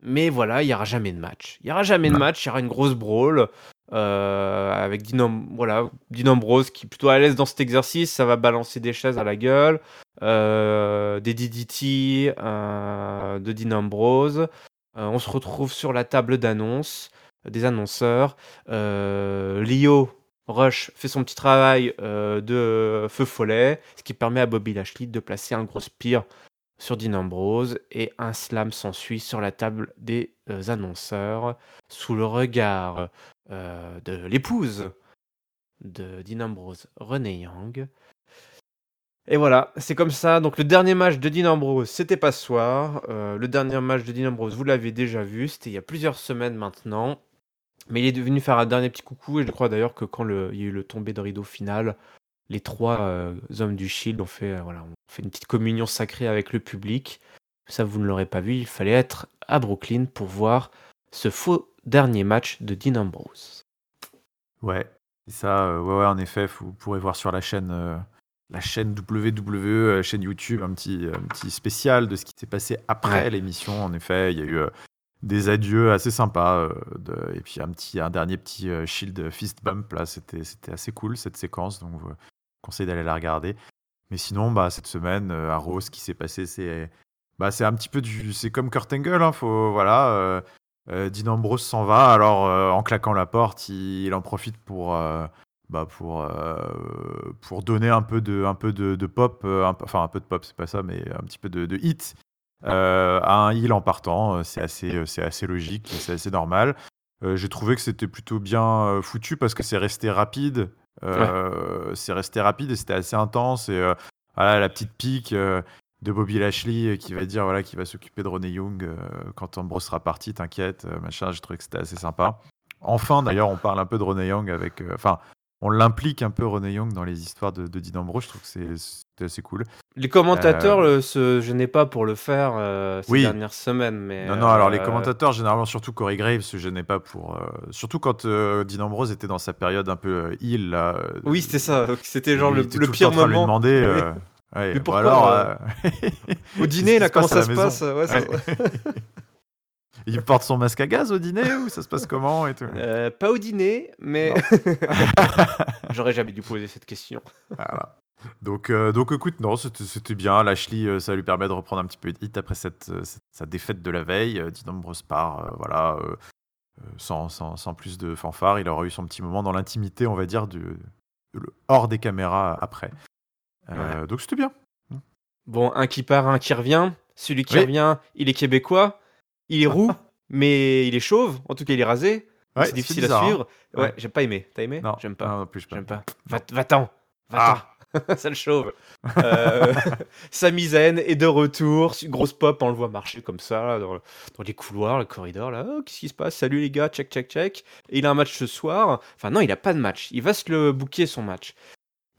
Mais voilà, il n'y aura jamais de match. Il n'y aura jamais de match, il y aura une grosse brawl. avec Dean, voilà, Dean Ambrose qui est plutôt à l'aise dans cet exercice, ça va balancer des chaises à la gueule, des DDT de Dean Ambrose. Euh, on se retrouve sur la table d'annonce, des annonceurs. Euh, Lio Rush fait son petit travail euh, de feu follet, ce qui permet à Bobby Lashley de placer un gros spear sur Dean Ambrose et un slam s'ensuit sur la table des euh, annonceurs sous le regard euh, de l'épouse de Dean Ambrose, Renee Young. Et voilà, c'est comme ça. Donc le dernier match de Dean Ambrose, c'était pas ce soir. Euh, le dernier match de Dean Ambrose, vous l'avez déjà vu, c'était il y a plusieurs semaines maintenant. Mais il est venu faire un dernier petit coucou et je crois d'ailleurs que quand il y a eu le tombé de rideau final, les trois euh, hommes du Shield ont fait, euh, voilà, ont fait une petite communion sacrée avec le public. Ça, vous ne l'aurez pas vu, il fallait être à Brooklyn pour voir ce faux dernier match de Dean Ambrose. Ouais, ça. ouais, ouais, en effet, vous pourrez voir sur la chaîne, la chaîne WWE, la chaîne YouTube, un petit, un petit spécial de ce qui s'est passé après Ouais. l'émission. En effet, il y a eu euh, des adieux assez sympas. euh, de- et puis un, petit, un dernier petit euh, Shield Fist Bump. Là, c'était assez cool cette séquence. Donc, je vous conseille d'aller la regarder. Mais sinon, bah, cette semaine, euh, à Rose, ce qui s'est passé, c'est bah, c'est un petit peu du. C'est comme Kurt Angle. Hein, faut, voilà. euh, euh, Dean Ambrose s'en va, alors euh, en claquant la porte, il, il en profite pour, euh, bah, pour, euh, pour donner un peu de, un peu de, de pop, euh, un enfin un peu de pop, c'est pas ça, mais un petit peu de, de hit euh, à un heal en partant. C'est assez, c'est assez logique, c'est assez normal. Euh, J'ai trouvé que c'était plutôt bien foutu parce que c'est resté rapide. C'est resté rapide et c'était assez intense. Et voilà, la petite pique de Bobby Lashley qui va dire voilà, qui va s'occuper de Ronnie Young quand Ambrose sera parti, t'inquiète, machin. J'ai trouvé que c'était assez sympa. Enfin, d'ailleurs, on parle un peu de Ronnie Young avec. euh, Enfin, on l'implique un peu René Young dans les histoires de, de Dean Ambrose. Je trouve que c'est assez cool. Les commentateurs ne se gênaient pas pour le faire ces Oui. dernières semaines, mais Non, non, alors les euh, commentateurs, généralement, surtout Corey Graves, se gênaient pas pour. euh, surtout quand euh, Ambrose était dans sa période un peu euh, là. euh, Oui, c'était ça. C'était genre il le, pire de lui moment. demander. Ouais. euh, Mais bon, pourquoi, alors, euh, euh, Au dîner, là, comment passe ça se passe? Ouais, ça- Ouais. il porte son masque à gaz au dîner ou ça se passe comment et tout Euh, Pas au dîner, mais j'aurais jamais dû poser cette question. Voilà. Donc, euh, donc écoute, non, c'était bien. Lashley, euh, ça lui permet de reprendre un petit peu de hit après cette, cette- sa défaite de la veille. Euh, Dean Ambrose part, euh, voilà, sans, sans, sans plus de fanfare. Il aura eu son petit moment dans l'intimité, on va dire, du, hors des caméras après. Euh, Donc c'était bien. Bon, un qui part, un qui revient. Celui qui Oui. revient, il est québécois, il est roux, mais il est chauve. En tout cas, il est rasé. Ouais, c'est difficile bizarre, à hein. suivre. Ouais, Ouais. j'ai pas aimé. T'as aimé? Non, J'aime pas. non, plus, J'aime pas. pas. Va- Va-t'en. Ah. Ça le chauve. Euh, Sami Zayn est de retour. Grosse pop, on le voit marcher comme ça là, dans, dans les couloirs, le corridor. Là, Oh, qu'est-ce qui se passe? Salut les gars, check, check, check. Et il a un match ce soir. Enfin, non, il a pas de match. Il va se le booker son match.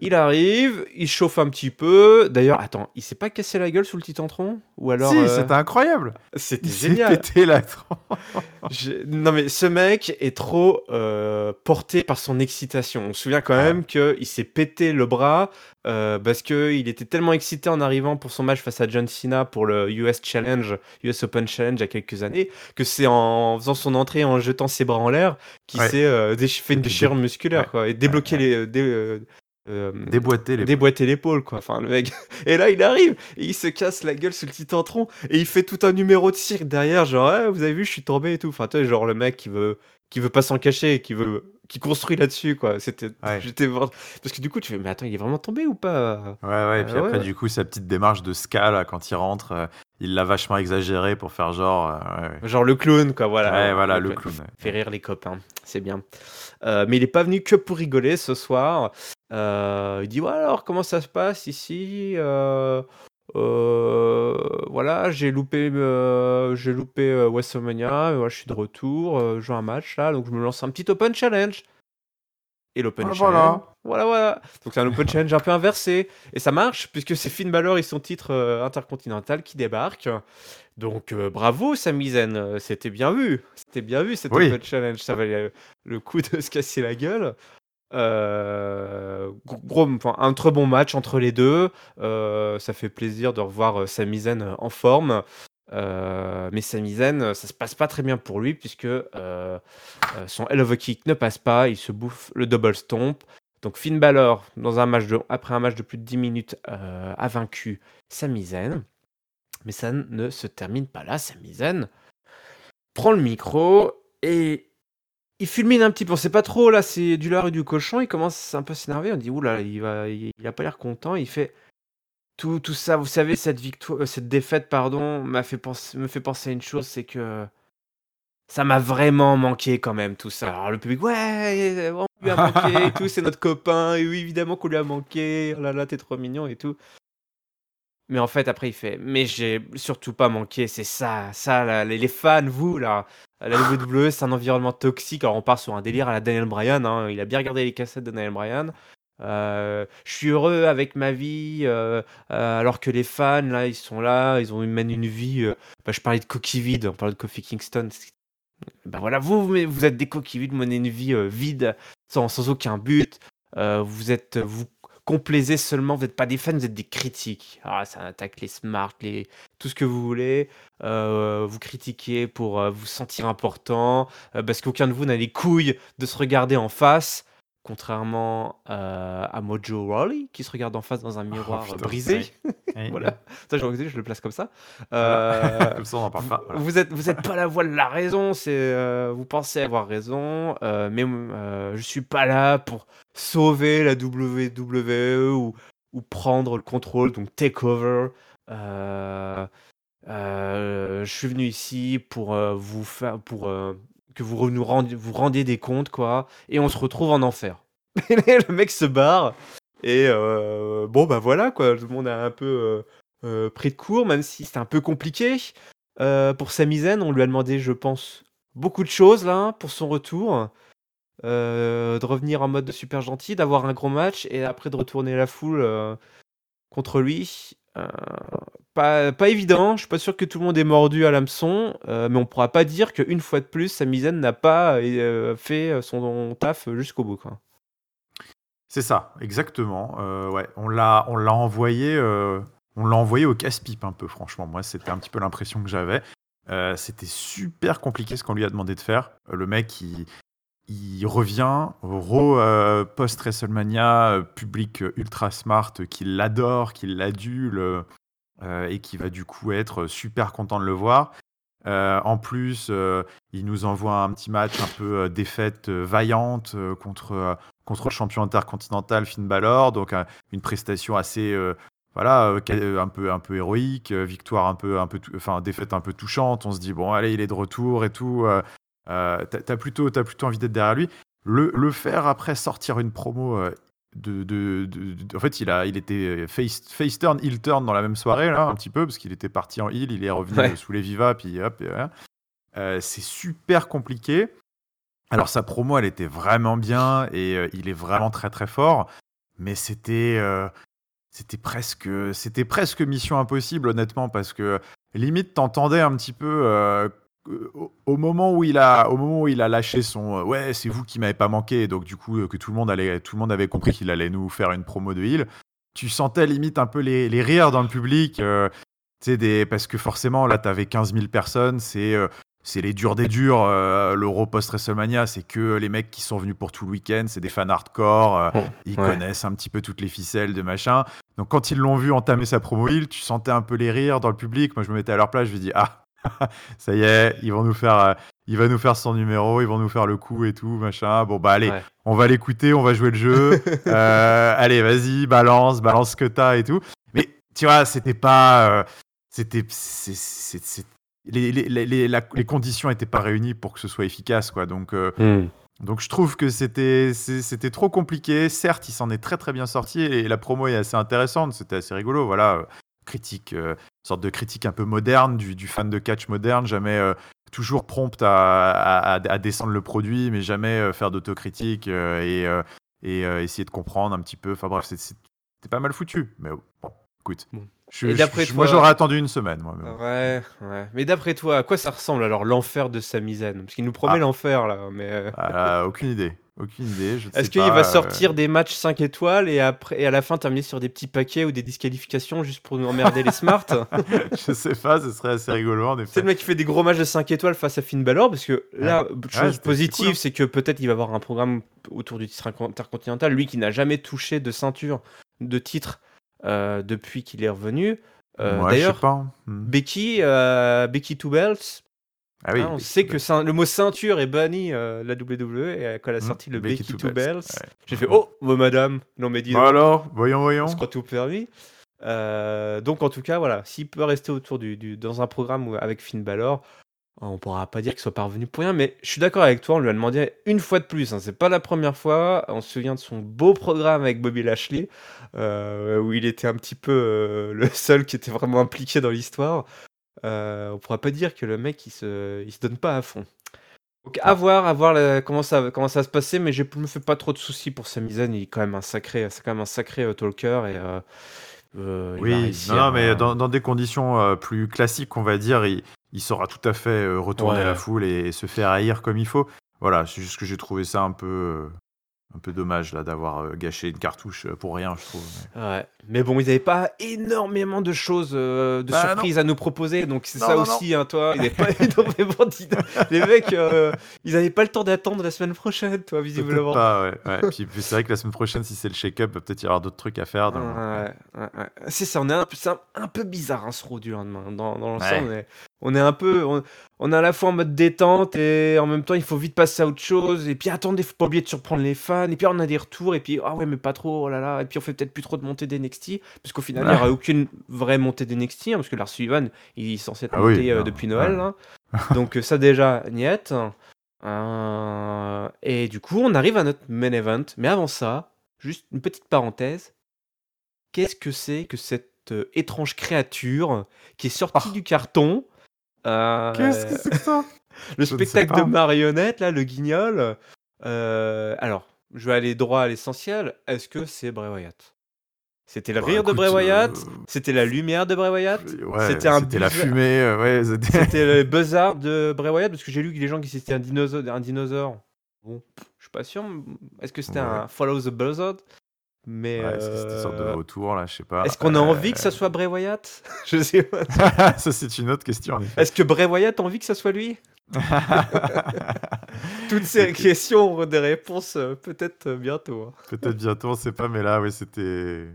Il arrive, il chauffe un petit peu. D'ailleurs, attends, il s'est pas cassé la gueule sous le titantron Ou alors. si, euh, c'était incroyable. c'était Il s'est génial. pété la. Je- Non mais ce mec est trop euh, porté par son excitation. On se souvient quand Ouais. même qu'il s'est pété le bras euh, parce qu'il était tellement excité en arrivant pour son match face à John Cena pour le US Challenge, US Open Challenge il y a quelques années, que c'est en faisant son entrée en jetant ses bras en l'air qu'il Ouais. s'est fait une Dé- déchirure musculaire ouais. quoi, et débloquer Ouais, les... dé- euh, Déboîté les. déboîter l'épaule quoi enfin le mec et là il arrive et il se casse la gueule sur le titantron et il fait tout un numéro de cirque derrière genre Eh, vous avez vu je suis tombé et tout enfin tu sais genre le mec qui veut qui veut pas s'en cacher qui veut qui construit là-dessus quoi c'était Ouais. j'étais parce que du coup tu fais mais attends il est vraiment tombé ou pas? Ouais, ouais, et puis Euh, après, ouais. du coup, sa petite démarche de ska, là, quand il rentre, euh, il l'a vachement exagéré pour faire genre. euh, ouais. genre le clown quoi voilà Ouais, voilà, le clown. fait rire les copains, c'est bien. Euh, mais il est pas venu que pour rigoler ce soir. Euh, il dit ouais alors comment ça se passe ici Voilà j'ai loupé j'ai loupé WrestleMania, je suis de retour, je joue un match là, donc je me lance un petit Open Challenge. Et l'Open Ah, Challenge, voilà. voilà voilà. Donc c'est un Open Challenge un peu inversé et ça marche puisque c'est Finn Balor et son titre euh, intercontinental qui débarquent. Donc euh, bravo Sami Zayn, euh, c'était bien vu, c'était bien vu cet Oui. Open Challenge, ça valait le- le coup de se casser la gueule. Euh, gros, enfin, un très bon match entre les deux. Euh, ça fait plaisir de revoir euh, Sami Zayn euh, en forme. Euh, mais Sami Zayn, euh, ça se passe pas très bien pour lui puisque euh, son Hell of a Kick ne passe pas. Il se bouffe le double stomp. Donc Finn Balor, dans un match de, après un match de plus de 10 minutes, a vaincu Sami Zayn. Mais ça ne se termine pas là. Sami Zayn prend le micro et il fulmine un petit peu. On sait pas trop, là, c'est du lard et du cochon. Il commence un peu à s'énerver. On dit, oula, il, va, il, il a pas l'air content. Il fait tout, tout ça. Vous savez, cette, victoire, euh, cette défaite, pardon, m'a fait penser, me fait penser à une chose c'est que ça m'a vraiment manqué quand même, tout ça. Alors le public, ouais, on lui a manqué et tout, c'est notre copain. Et oui, évidemment qu'on lui a manqué. Oh là là, t'es trop mignon et tout. Mais en fait, après, il fait, mais j'ai surtout pas manqué, c'est ça, ça, les fans, vous, là, la WWE, c'est un environnement toxique. Alors, on part sur un délire à la Daniel Bryan, hein, il a bien regardé les cassettes de Daniel Bryan. Euh, je suis heureux avec ma vie, euh, euh, alors que les fans, là, ils sont là, ils ont mènent une vie. bah, je parlais de coquille vide, on parlait de Kofi Kingston. Ben voilà, vous, vous, êtes des coquilles vides, vous menez une vie vide, sans, aucun but. Vous êtes, vous complaisez seulement, vous n'êtes pas des fans, vous êtes des critiques. Ah, ça attaque les smart, les, tout ce que vous voulez. Vous critiquez pour vous sentir important, parce qu'aucun de vous n'a les couilles de se regarder en face, contrairement euh, à Mojo Rawley, qui se regarde en face dans un miroir euh, putain, brisé. Ouais. voilà, ça, je, je le place comme ça. Euh, Comme ça, on n'en parle pas. voilà. vous êtes, vous êtes pas la voix de la raison. C'est, euh, vous pensez avoir raison, mais je suis pas là pour sauver la WWE ou, ou prendre le contrôle, donc take over. Je suis venu ici pour vous faire, pour vous nous rendiez, vous des comptes, quoi, et on se retrouve en enfer. Le mec se barre. Et euh, bon, bah voilà, quoi. Tout le monde a un peu euh, euh, pris de court, même si c'était un peu compliqué. Euh, pour Sami Zayn, on lui a demandé, je pense, beaucoup de choses là pour son retour. de revenir en mode super gentil, d'avoir un gros match et après de retourner la foule contre lui. Pas, pas évident, je suis pas sûr que tout le monde est mordu à l'hameçon, mais on pourra pas dire qu'une fois de plus, Samizen n'a pas fait son taf jusqu'au bout. C'est ça, exactement. ouais, on l'a, on l'a envoyé, on l'a envoyé au casse-pipe un peu. Franchement, moi, c'était un petit peu l'impression que j'avais. c'était super compliqué ce qu'on lui a demandé de faire. le mec, il, il revient au euh, post-WrestleMania, euh, public ultra smart qui l'adore, qui l'adule euh, et qui va du coup être super content de le voir. en plus, il nous envoie un petit match un peu défaite vaillante contre, contre le champion intercontinental Finn Balor, donc une prestation assez voilà, un peu un peu héroïque, victoire un peu un peu enfin défaite un peu touchante. On se dit bon allez, il est de retour et tout. Euh, t'as plutôt, as plutôt envie d'être derrière lui. Le, le, faire après sortir une promo euh, de, de, de, en fait, il, a, il était face, face turn, heel turn dans la même soirée, là, un petit peu, parce qu'il était parti en heel, il est revenu sous les Viva, puis hop, euh, c'est super compliqué. Alors, sa promo, elle était vraiment bien, et il est vraiment très très fort, mais c'était. c'était presque, c'était presque mission impossible, honnêtement, parce que limite, t'entendais un petit peu au moment où il a, au moment où il a lâché son euh, ouais, c'est vous qui m'avez pas manqué, donc du coup euh, que tout le monde allait, tout le monde avait compris qu'il allait nous faire une promo de heal. Tu sentais limite un peu les, les rires dans le public, euh, des, parce que forcément là t'avais 15 000 personnes, c'est c'est les durs des durs. L'Euro post WrestleMania, c'est que les mecs qui sont venus pour tout le week-end, c'est des fans hardcore, oh, ils connaissent un petit peu toutes les ficelles de machin. Donc quand ils l'ont vu entamer sa promo heal, tu sentais un peu les rires dans le public. Moi je me mettais à leur place, je me dis ah ça y est, ils vont nous faire, euh, il va nous faire son numéro, ils vont nous faire le coup et tout, machin. Bon, bah allez, on va l'écouter, on va jouer le jeu. Euh, allez, vas-y, balance, balance ce que t'as et tout. Mais tu vois, c'était pas. Euh, c'était. Les, les, les, les, conditions n'étaient pas réunies pour que ce soit efficace, quoi. Donc. Hmm. Donc je trouve que c'était c'était trop compliqué. Certes, il s'en est très très bien sorti et la promo est assez intéressante. C'était assez rigolo. Voilà, critique, euh, sorte de critique un peu moderne du, fan de catch moderne, jamais euh, toujours prompt à, à, descendre le produit, mais jamais euh, faire d'autocritique et, et essayer de comprendre un petit peu. Enfin bref, c'était pas mal foutu, mais bon, écoute. moi, j'aurais attendu une semaine. Moi, ouais, ouais. Mais d'après toi, à quoi ça ressemble alors l'enfer de Samizen Parce qu'il nous promet ah. l'enfer là, mais. Ah, aucune idée. Aucune idée. Est-ce qu'il va sortir des matchs 5 étoiles et, après, et à la fin terminer sur des petits paquets ou des disqualifications juste pour nous emmerder les smarts Je sais pas, ce serait assez rigolo C'est le mec qui fait des gros matchs de 5 étoiles face à Finn Balor parce que là, chose positive, hein. c'est que peut-être il va avoir un programme autour du titre intercontinental. Lui qui n'a jamais touché de ceinture, de titre euh, depuis qu'il est revenu. Euh, D'ailleurs, hmm. Becky, euh, Becky Two Belts, ah oui, hein, on sait que le mot ceinture est banni euh, la WWE et quand elle a mmh, sorti le Becky, Two Bells, j'ai fait oh, madame, non mais dis bah alors, voyons, voyons. On tout permis. Euh, donc en tout cas, voilà, s'il peut rester autour du, dans un programme avec Finn Balor, on pourra pas dire qu'il soit parvenu pour rien, mais je suis d'accord avec toi, on lui a demandé une fois de plus, hein, c'est pas la première fois, on se souvient de son beau programme avec Bobby Lashley, euh, où il était un petit peu le seul qui était vraiment impliqué dans l'histoire. Euh, on pourra pas dire que le mec il se, il se donne pas à fond. Donc à voir, à voir comment ça, comment ça va se passer, mais je me fais pas trop de soucis pour Samizen. Il est quand même un sacré, c'est quand même un sacré euh, talker et. Euh, oui, non, mais dans, des conditions plus classiques, on va dire, il, il saura tout à fait retourner la foule et, se faire haïr comme il faut. Voilà, c'est juste que j'ai trouvé ça un peu, un peu dommage là d'avoir euh, gâché une cartouche euh, pour rien, je trouve. Mais... Ouais. Mais bon, ils n'avaient pas énormément de choses, euh, de bah, surprises à nous proposer, donc c'est ça aussi, hein, toi. Ils n'avaient pas énormément d'idées. Les mecs, ils n'avaient pas le temps d'attendre la semaine prochaine, toi, visiblement. Pas, ouais. ouais. Puis, c'est vrai que la semaine prochaine, si c'est le shake-up, peut-être y aura d'autres trucs à faire. C'est ça, on est un peu, un, peu bizarre, hein, ce road du lendemain. Dans, dans l'ensemble, on est un peu, on, est à la fois en mode détente et en même temps il faut vite passer à autre chose. Et puis attendez, faut pas oublier de surprendre les fans. Et puis on a des retours et puis ah ouais mais pas trop, oh là là. Et puis on fait peut-être plus trop de montée d'NXT parce qu'au final il n'y aura aucune vraie montée d'NXT hein, parce que Lars Sullivan il est censé être ah monté euh, depuis Noël. Hein. Donc ça déjà niette. Euh, et du coup on arrive à notre main event. Mais avant ça, juste une petite parenthèse. Qu'est-ce que c'est que cette euh, étrange créature qui est sortie ah. du carton Qu'est-ce que c'est que ça? Le spectacle de marionnettes, là, le guignol. Euh, alors, je vais aller droit à l'essentiel. Est-ce que c'est Bray Wyatt? C'était le Bah, rire de Bray Wyatt? euh, C'était la lumière de Bray Wyatt? Ouais, C'était un la fumée. euh, ouais, c'était- C'était le buzzard de Bray Wyatt? Parce que j'ai lu que les gens qui c'était un dinosaure. Un dinosaure. Bon, je suis pas sûr. Est-ce que c'était Ouais. un Follow the Buzzard? Mais. Ouais, c'est cette sorte de euh, retour là, je sais pas. Est-ce qu'on a Euh, envie que ça soit Bray Wyatt Je sais pas. ça c'est une autre question. Est-ce que Bray Wyatt a envie que ça soit lui Toutes ces questions auront des réponses euh, peut-être euh, bientôt. hein. Peut-être bientôt, on sait pas, mais là, oui, c'était,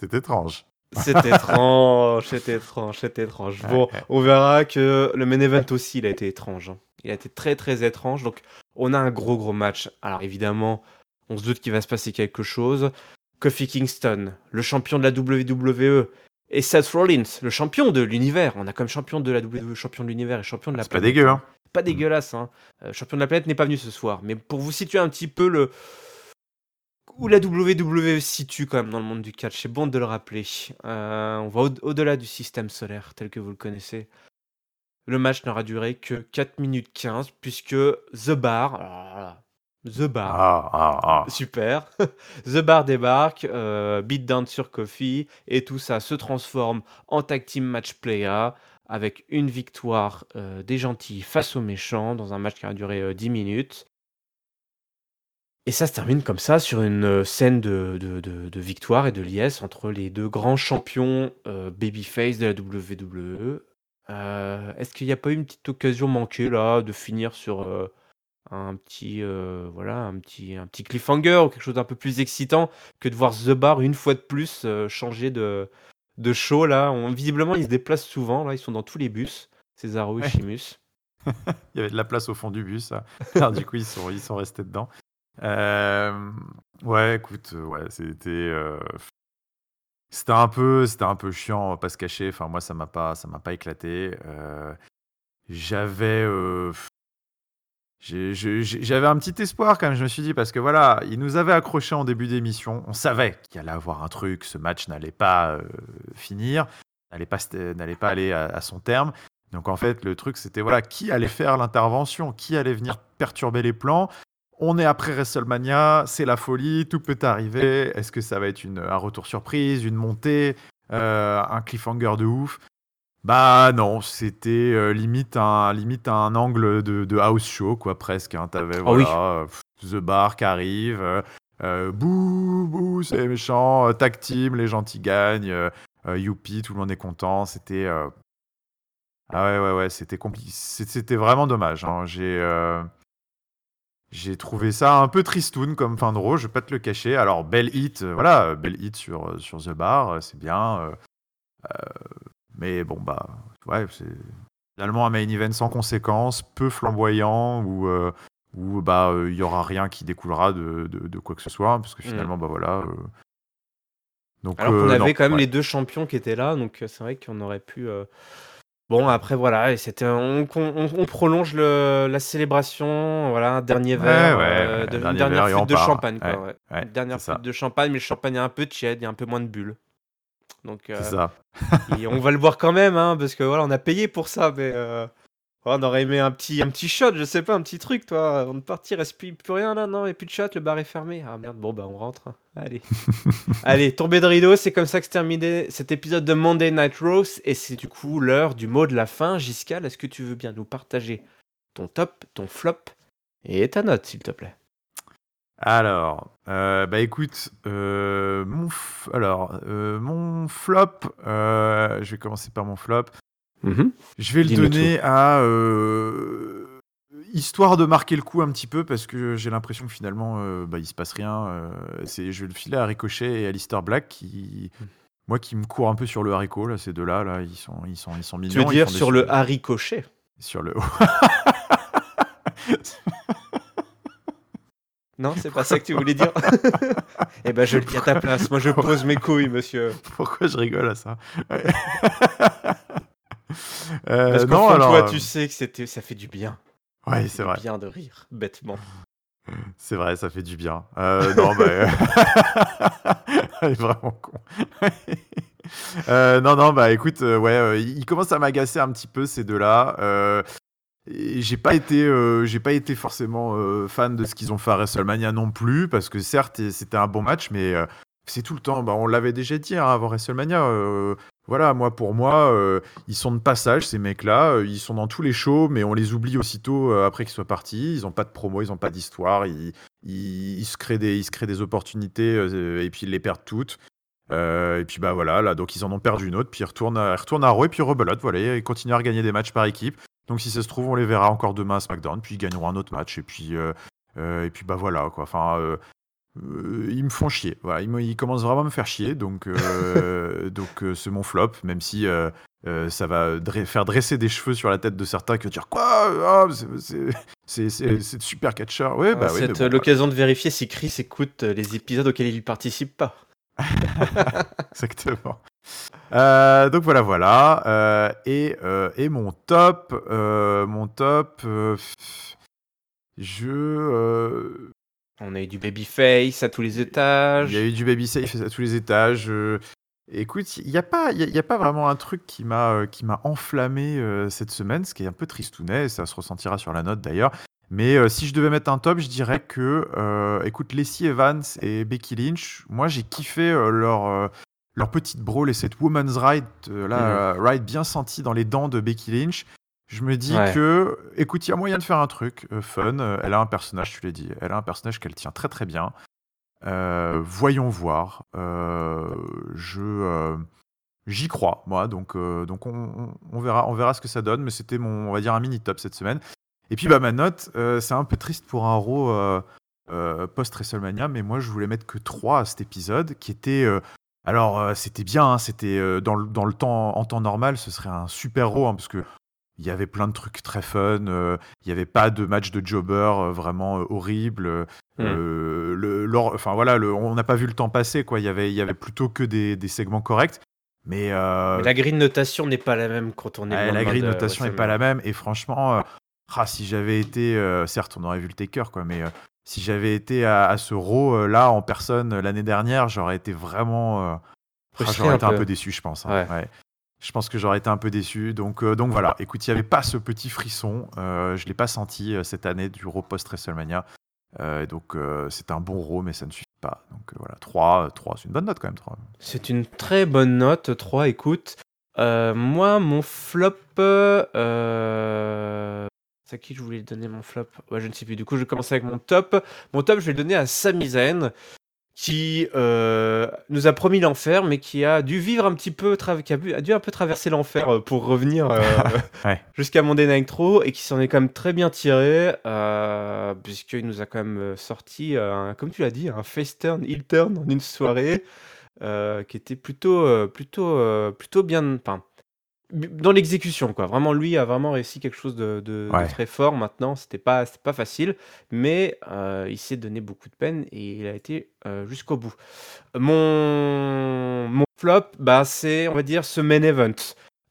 c'était étrange. C'est étrange, c'est étrange, c'est étrange. Bon, on verra que le main event aussi, il a été étrange. hein. Il a été très très étrange. Donc, on a un gros gros match. Alors évidemment, on se doute qu'il va se passer quelque chose. Kofi Kingston, le champion de la WWE, et Seth Rollins, le champion de l'univers. On a comme champion de la WWE, champion de l'univers et champion de la C'est pas planète. dégueu, hein. Pas dégueulasse, hein. Euh, champion de la planète n'est pas venu ce soir. Mais pour vous situer un petit peu le où la WWE se situe quand même dans le monde du catch, c'est bon de le rappeler. Euh, on va au- au-delà du système solaire tel que vous le connaissez. Le match n'aura duré que 4 minutes 15 puisque The Bar, alors là, The Bar, Ah, ah, ah. Super. The Bar débarque, euh, beatdown sur Kofi, et tout ça se transforme en tag team match playa avec une victoire euh, des gentils face aux méchants dans un match qui a duré euh, 10 minutes. Et ça se termine comme ça sur une euh, scène de, de- de- de victoire et de liesse entre les deux grands champions euh, babyface de la WWE. Euh, Est-ce qu'il n'y a pas eu une petite occasion manquée là de finir sur euh, un petit euh, voilà un petit un petit cliffhanger ou quelque chose d'un peu plus excitant que de voir The Bar une fois de plus euh, changer de de show là On- visiblement ils se déplacent souvent là ils sont dans tous les bus Cesaro et Ouais. Chimus Il y avait de la place au fond du bus. ça. Alors, du coup, ils sont, ils sont restés dedans. Euh, ouais, écoute, ouais, c'était. C'était un peu, c'était un peu chiant, on va pas se cacher. Enfin, moi, ça m'a pas, ça m'a pas éclaté. J'avais, euh, j'ai- j'ai- j'ai- j'avais un petit espoir quand même. Je me suis dit parce que voilà, ils nous avaient accrochés en début d'émission. On savait qu'il allait avoir un truc. Ce match n'allait pas euh, finir, n'allait pas, aller à, son terme. Donc en fait, le truc, c'était voilà, qui allait faire l'intervention, qui allait venir perturber les plans. On est après WrestleMania, c'est la folie, tout peut arriver. Est-ce que ça va être un retour surprise, une montée, euh, un cliffhanger de ouf? Bah non, c'était euh, limite, un, limite un angle de, de house show, quoi, presque. Hein. T'avais Ah oui. voilà, euh, pff, The Bar qui arrive, euh, euh, bouh, bouh, c'est méchant, euh, tag team, les gentils gagnent, euh, euh, youpi, tout le monde est content. C'était. euh, Ah ouais, ouais, ouais, c'était compliqué. C'était vraiment dommage. hein. J'ai. euh, j'ai trouvé ça un peu tristoun comme fin de row, je vais pas te le cacher. Alors, belle hit, euh, voilà, euh, belle hit sur, euh, sur The Bar, euh, c'est bien. euh, euh, mais bon, bah, ouais, c'est finalement un main event sans conséquence, peu flamboyant, où, euh, où bah, euh, il y aura rien qui découlera de, de, de quoi que ce soit, parce que finalement, bah voilà. euh, donc, alors qu'on euh, avait non, quand même ouais. les deux champions qui étaient là donc euh, c'est vrai qu'on aurait pu Bon, après, voilà, et c'était, on, on- on prolonge le, la célébration, voilà, un dernier verre, ouais, euh, de, un une dernier dernière verre flûte de part. champagne, quoi, Ouais, Une dernière ça. flûte de champagne, mais le champagne, a un peu de tiède, il y a un peu moins de bulles. Donc, euh, C'est ça. et on va le voir quand même, hein, parce que voilà, on a payé pour ça, mais euh, on aurait aimé un petit, un petit shot, je sais pas, un petit truc, toi, avant de partir, reste plus, plus rien là, non, et plus de shot, le bar est fermé. Ah merde, bon, bah on rentre. hein. Allez. Allez, tombée de rideau, c'est comme ça que se terminait cet épisode de Monday Night Rose, et c'est du coup l'heure du mot de la fin. Giscal, est-ce que tu veux bien nous partager ton top, ton flop et ta note, s'il te plaît? Alors, euh, bah écoute, euh, mon, f- alors, euh, mon flop, je vais commencer par mon flop. Je vais le donner à histoire de marquer le coup un petit peu parce que j'ai l'impression que finalement bah, il se passe rien. c'est, je vais le filer à Ricochet et à Lister Black qui, moi, qui me court un peu sur le haricot là. Ces deux-là, là, ils sont, ils sont, ils sont mignons. Tu veux dire sur su- le haricochet sur le. Non, c'est pas ça que tu voulais dire Eh ben, je le dis à ta place. Moi, je pose mes couilles, monsieur. Pourquoi je rigole à ça. Euh, Parce non, alors, toi, euh, tu sais que c'était, ça fait du bien. Ouais, c'est vrai. bien de rire, bêtement. C'est vrai, ça fait du bien. Euh, non, bah, euh, elle est vraiment con. Euh, non, non, bah écoute, euh, ouais, euh, il commence à m'agacer un petit peu ces deux-là. J'ai pas été, euh, j'ai pas été forcément euh, fan de ce qu'ils ont fait à WrestleMania non plus, parce que certes, c'était un bon match, mais euh, c'est tout le temps. Bah, on l'avait déjà dit hein, avant WrestleMania. voilà, moi pour moi, ils sont de passage ces mecs-là. Ils sont dans tous les shows, mais on les oublie aussitôt après qu'ils soient partis. Ils ont pas de promo, ils ont pas d'histoire. Ils, ils, se créent des, ils se créent des opportunités et puis ils les perdent toutes. et puis bah voilà, là donc ils en ont perdu une autre, puis ils retournent à, retournent à et puis rebelote, voilà, ils continuent à gagner des matchs par équipe. Donc si ça se trouve, on les verra encore demain à SmackDown, puis ils gagneront un autre match, et puis, euh, euh, et puis bah voilà, quoi. Enfin, euh, ils me font chier. Voilà, ils, commencent vraiment à me faire chier, donc donc c'est mon flop, même si ça va faire dresser des cheveux sur la tête de certains qui vont dire quoi ah, C'est super catcheur. Ouais, bah, c'est l'occasion de vérifier si Chris écoute les épisodes auxquels il participe pas. Exactement. Euh, donc voilà, voilà. Euh, et, euh, et, mon top, mon top, je. On a eu du babyface à tous les étages. Il y a eu du babyface à tous les étages. Écoute, il n'y a, pas, y a pas vraiment un truc qui m'a qui m'a enflammé cette semaine, ce qui est un peu tristounet, ça se ressentira sur la note d'ailleurs. Mais si je devais mettre un top, je dirais que, écoute, Lacey Evans et Becky Lynch, moi j'ai kiffé leur, leur petite brawl et cette woman's ride, euh, là, mhm. ride bien sentie dans les dents de Becky Lynch. Je me dis que, écoute, il y a moyen de faire un truc euh, fun. Euh, elle a un personnage, tu l'as dit, elle a un personnage qu'elle tient très très bien. voyons voir. je j'y crois, moi. Donc, donc on, on, verra, on verra ce que ça donne. Mais c'était mon, on va dire, un mini top cette semaine. Et puis, bah, ma note, c'est un peu triste pour un Raw post WrestleMania, mais moi, je voulais mettre que 3 à cet épisode, qui était alors, euh, c'était bien, hein, c'était euh, dans, le, dans, le temps, en temps normal, ce serait un super raw, hein, parce que il y avait plein de trucs très fun, euh, il n'y avait pas de match de jobber vraiment horrible. Le, enfin voilà, on n'a pas vu le temps passer, quoi. Il y avait, il y avait plutôt que des, des segments corrects. Mais, la grille de notation n'est pas la même quand on est. la grille de notation n'est pas la même, et franchement, ah, si j'avais été, certes, on aurait vu le taker, quoi, mais si j'avais été à, ce row euh, là en personne euh, l'année dernière, j'aurais été vraiment. Euh, ah, j'aurais été un peu déçu, je pense. Hein. Je pense que j'aurais été un peu déçu. Donc, donc voilà, écoute, il n'y avait pas ce petit frisson. je ne l'ai pas senti cette année du Raw post-WrestleMania. donc c'est un bon Raw, mais ça ne suffit pas. Donc voilà, 3, 3 c'est une bonne note quand même. 3. C'est une très bonne note, 3. Écoute, moi, mon flop. C'est à qui je voulais donner mon flop? Ouais, Je ne sais plus. Du coup, je vais commencer avec mon top. Mon top, je vais le donner à Sami Zayn, qui euh, nous a promis l'enfer, mais qui a dû vivre un petit peu, qui a, dû un peu traverser l'enfer euh, pour revenir euh, jusqu'à Monday Nitro, et qui s'en est quand même très bien tiré, puisqu'il nous a quand même sorti, comme tu l'as dit, un face turn, heel turn en une soirée, qui était plutôt, plutôt, plutôt bien. Enfin, dans l'exécution, quoi. Vraiment, lui a vraiment réussi quelque chose de, très fort. Maintenant, c'était pas, pas facile, mais euh, il s'est donné beaucoup de peine et il a été euh, jusqu'au bout. Mon, mon flop, bah, c'est, on va dire, ce main event.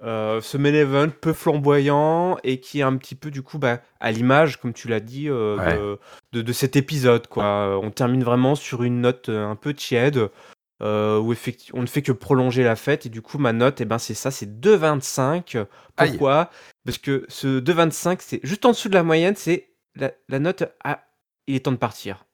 Euh, ce main event peu flamboyant et qui est un petit peu du coup bah, à l'image, comme tu l'as dit, de, de, cet épisode. Quoi. On termine vraiment sur une note un peu tiède. Euh, où on ne fait que prolonger la fête. Et du coup, ma note, eh ben, c'est ça, c'est 2,25. Pourquoi? Parce que ce 2,25, c'est juste en dessous de la moyenne, c'est la, note, ah, il est temps de partir.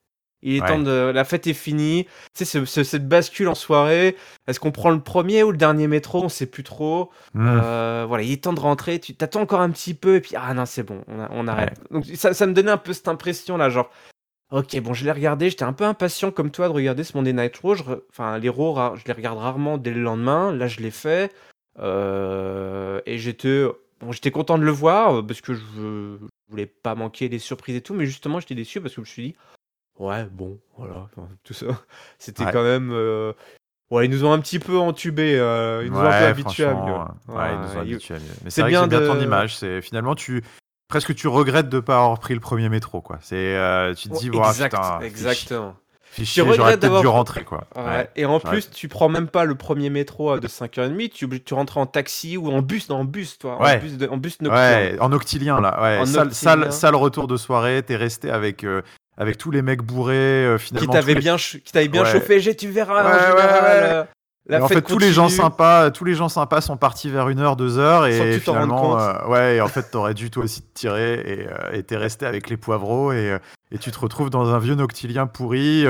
Il est temps de. La fête est finie. Tu sais, cette bascule en soirée. Est-ce qu'on prend le premier ou le dernier métro? On sait plus trop. Mmh. Euh, voilà, il est temps de rentrer. Tu t'attends encore un petit peu. Et puis, ah non, c'est bon, on, arrête. Donc, ça, ça, me donnait un peu cette impression-là. Genre, Ok, bon, je l'ai regardé, j'étais un peu impatient comme toi de regarder ce Monday Night Raw. Enfin, les Raw, je les regarde rarement dès le lendemain. Là, je l'ai fait. Euh, et j'étais bon, j'étais content de le voir euh, parce que je, voulais pas manquer des surprises et tout. Mais justement, j'étais déçu parce que je me suis dit, ouais, bon, voilà, tout ça. C'était quand même. Euh, ouais, ils nous ont un petit peu entubés. ils nous ont un peu habitués à mieux. Ouais, ils nous ont habitués Mais c'est bien, bien ton image. C'est finalement tu presque tu regrettes de ne pas avoir pris le premier métro, quoi. C'est, euh, tu te dis, oh, exact, putain, exactement. j'aurais peut-être dû rentrer, quoi. Et en plus, tu prends même pas le premier métro de 5h30, tu, tu rentres en taxi ou en bus, en bus, toi, en bus, en bus noctilien. Ouais, en octilien, là, ouais. Sale, sale, retour de soirée, t'es resté avec... Euh, avec tous les mecs bourrés, euh, finalement. Qui t'avaient bien, qui bien chauffé, tu verras. La en fait, tous les gens sympas, tous les gens sympas sont partis vers une heure, deux heures, et finalement, euh, ouais, et en fait, t'aurais dû toi aussi te tirer, et euh, t'es resté avec les poivreaux, et, euh, et tu te retrouves dans un vieux noctilien pourri.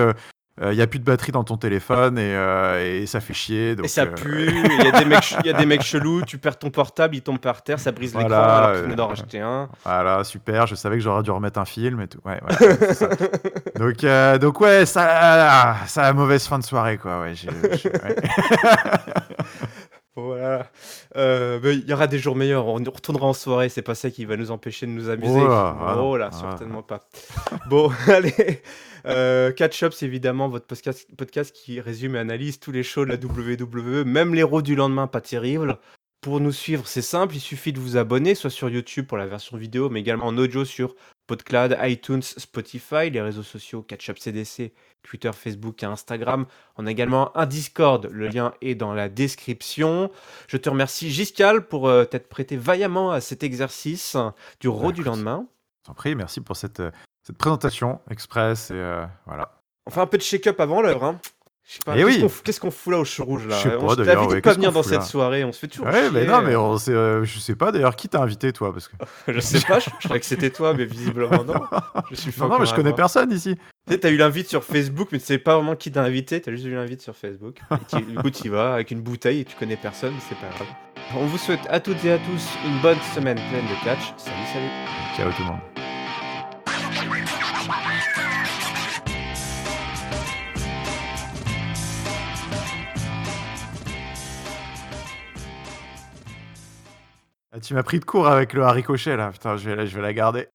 Il y a plus de batterie dans ton téléphone, et, euh, et ça fait chier. Donc, Et ça euh, pue, il y, a des mecs ch- il y a des mecs chelous, tu perds ton portable, il tombe par terre, ça brise l'écran Voilà, alors que tu euh, venais d'en racheter un. Voilà, super. Je savais que j'aurais dû remettre un film et tout. Ouais, ouais, c'est ça. donc, euh, donc ouais, ça, ça a mauvaise fin de soirée, quoi. Ouais, ouais. Voilà. Euh, mais il y aura des jours meilleurs, on retournera en soirée, c'est pas ça qui va nous empêcher de nous amuser. Oh là, ah. Oh Ah. certainement pas. Bon, allez. Euh, Catch Up, c'est évidemment votre podcast, podcast qui résume et analyse tous les shows de la WWE, même l'héros du lendemain, pas terrible. Pour nous suivre, c'est simple, il suffit de vous abonner, soit sur YouTube pour la version vidéo, mais également en audio sur PodCloud, iTunes, Spotify, les réseaux sociaux Catch Up CDC, Twitter, Facebook et Instagram. On a également un Discord, le lien est dans la description. Je te remercie Giscal pour euh, t'être prêté vaillamment à cet exercice du Bah, rôle du écoute. lendemain. T'en prie, merci pour cette, euh, cette présentation express. Et euh, voilà. On fait un peu de shake-up avant l'heure. Hein. Eh qu'est-ce oui. qu'on fout- qu'est-ce qu'on fout là au cheveu rouge là On pas, invité ouais, venir dans cette soirée, on se fait toujours Ouais, mais non, mais on sait, euh, je sais pas d'ailleurs qui t'a invité, toi, parce que. Je sais pas, je, je croyais que c'était toi, mais visiblement non. Je suis Non, non, mais je connais personne ici. Tu sais, t'as eu l'invite sur Facebook, mais tu sais pas vraiment qui t'a invité, t'as juste eu l'invite sur Facebook. Et tu- du coup, tu y vas avec une bouteille et tu connais personne, mais c'est pas grave. On vous souhaite à toutes et à tous une bonne semaine pleine de catch. Salut, salut. Ciao tout le monde. Tu m'as pris de court avec le haricochet là, putain, je je vais la garder.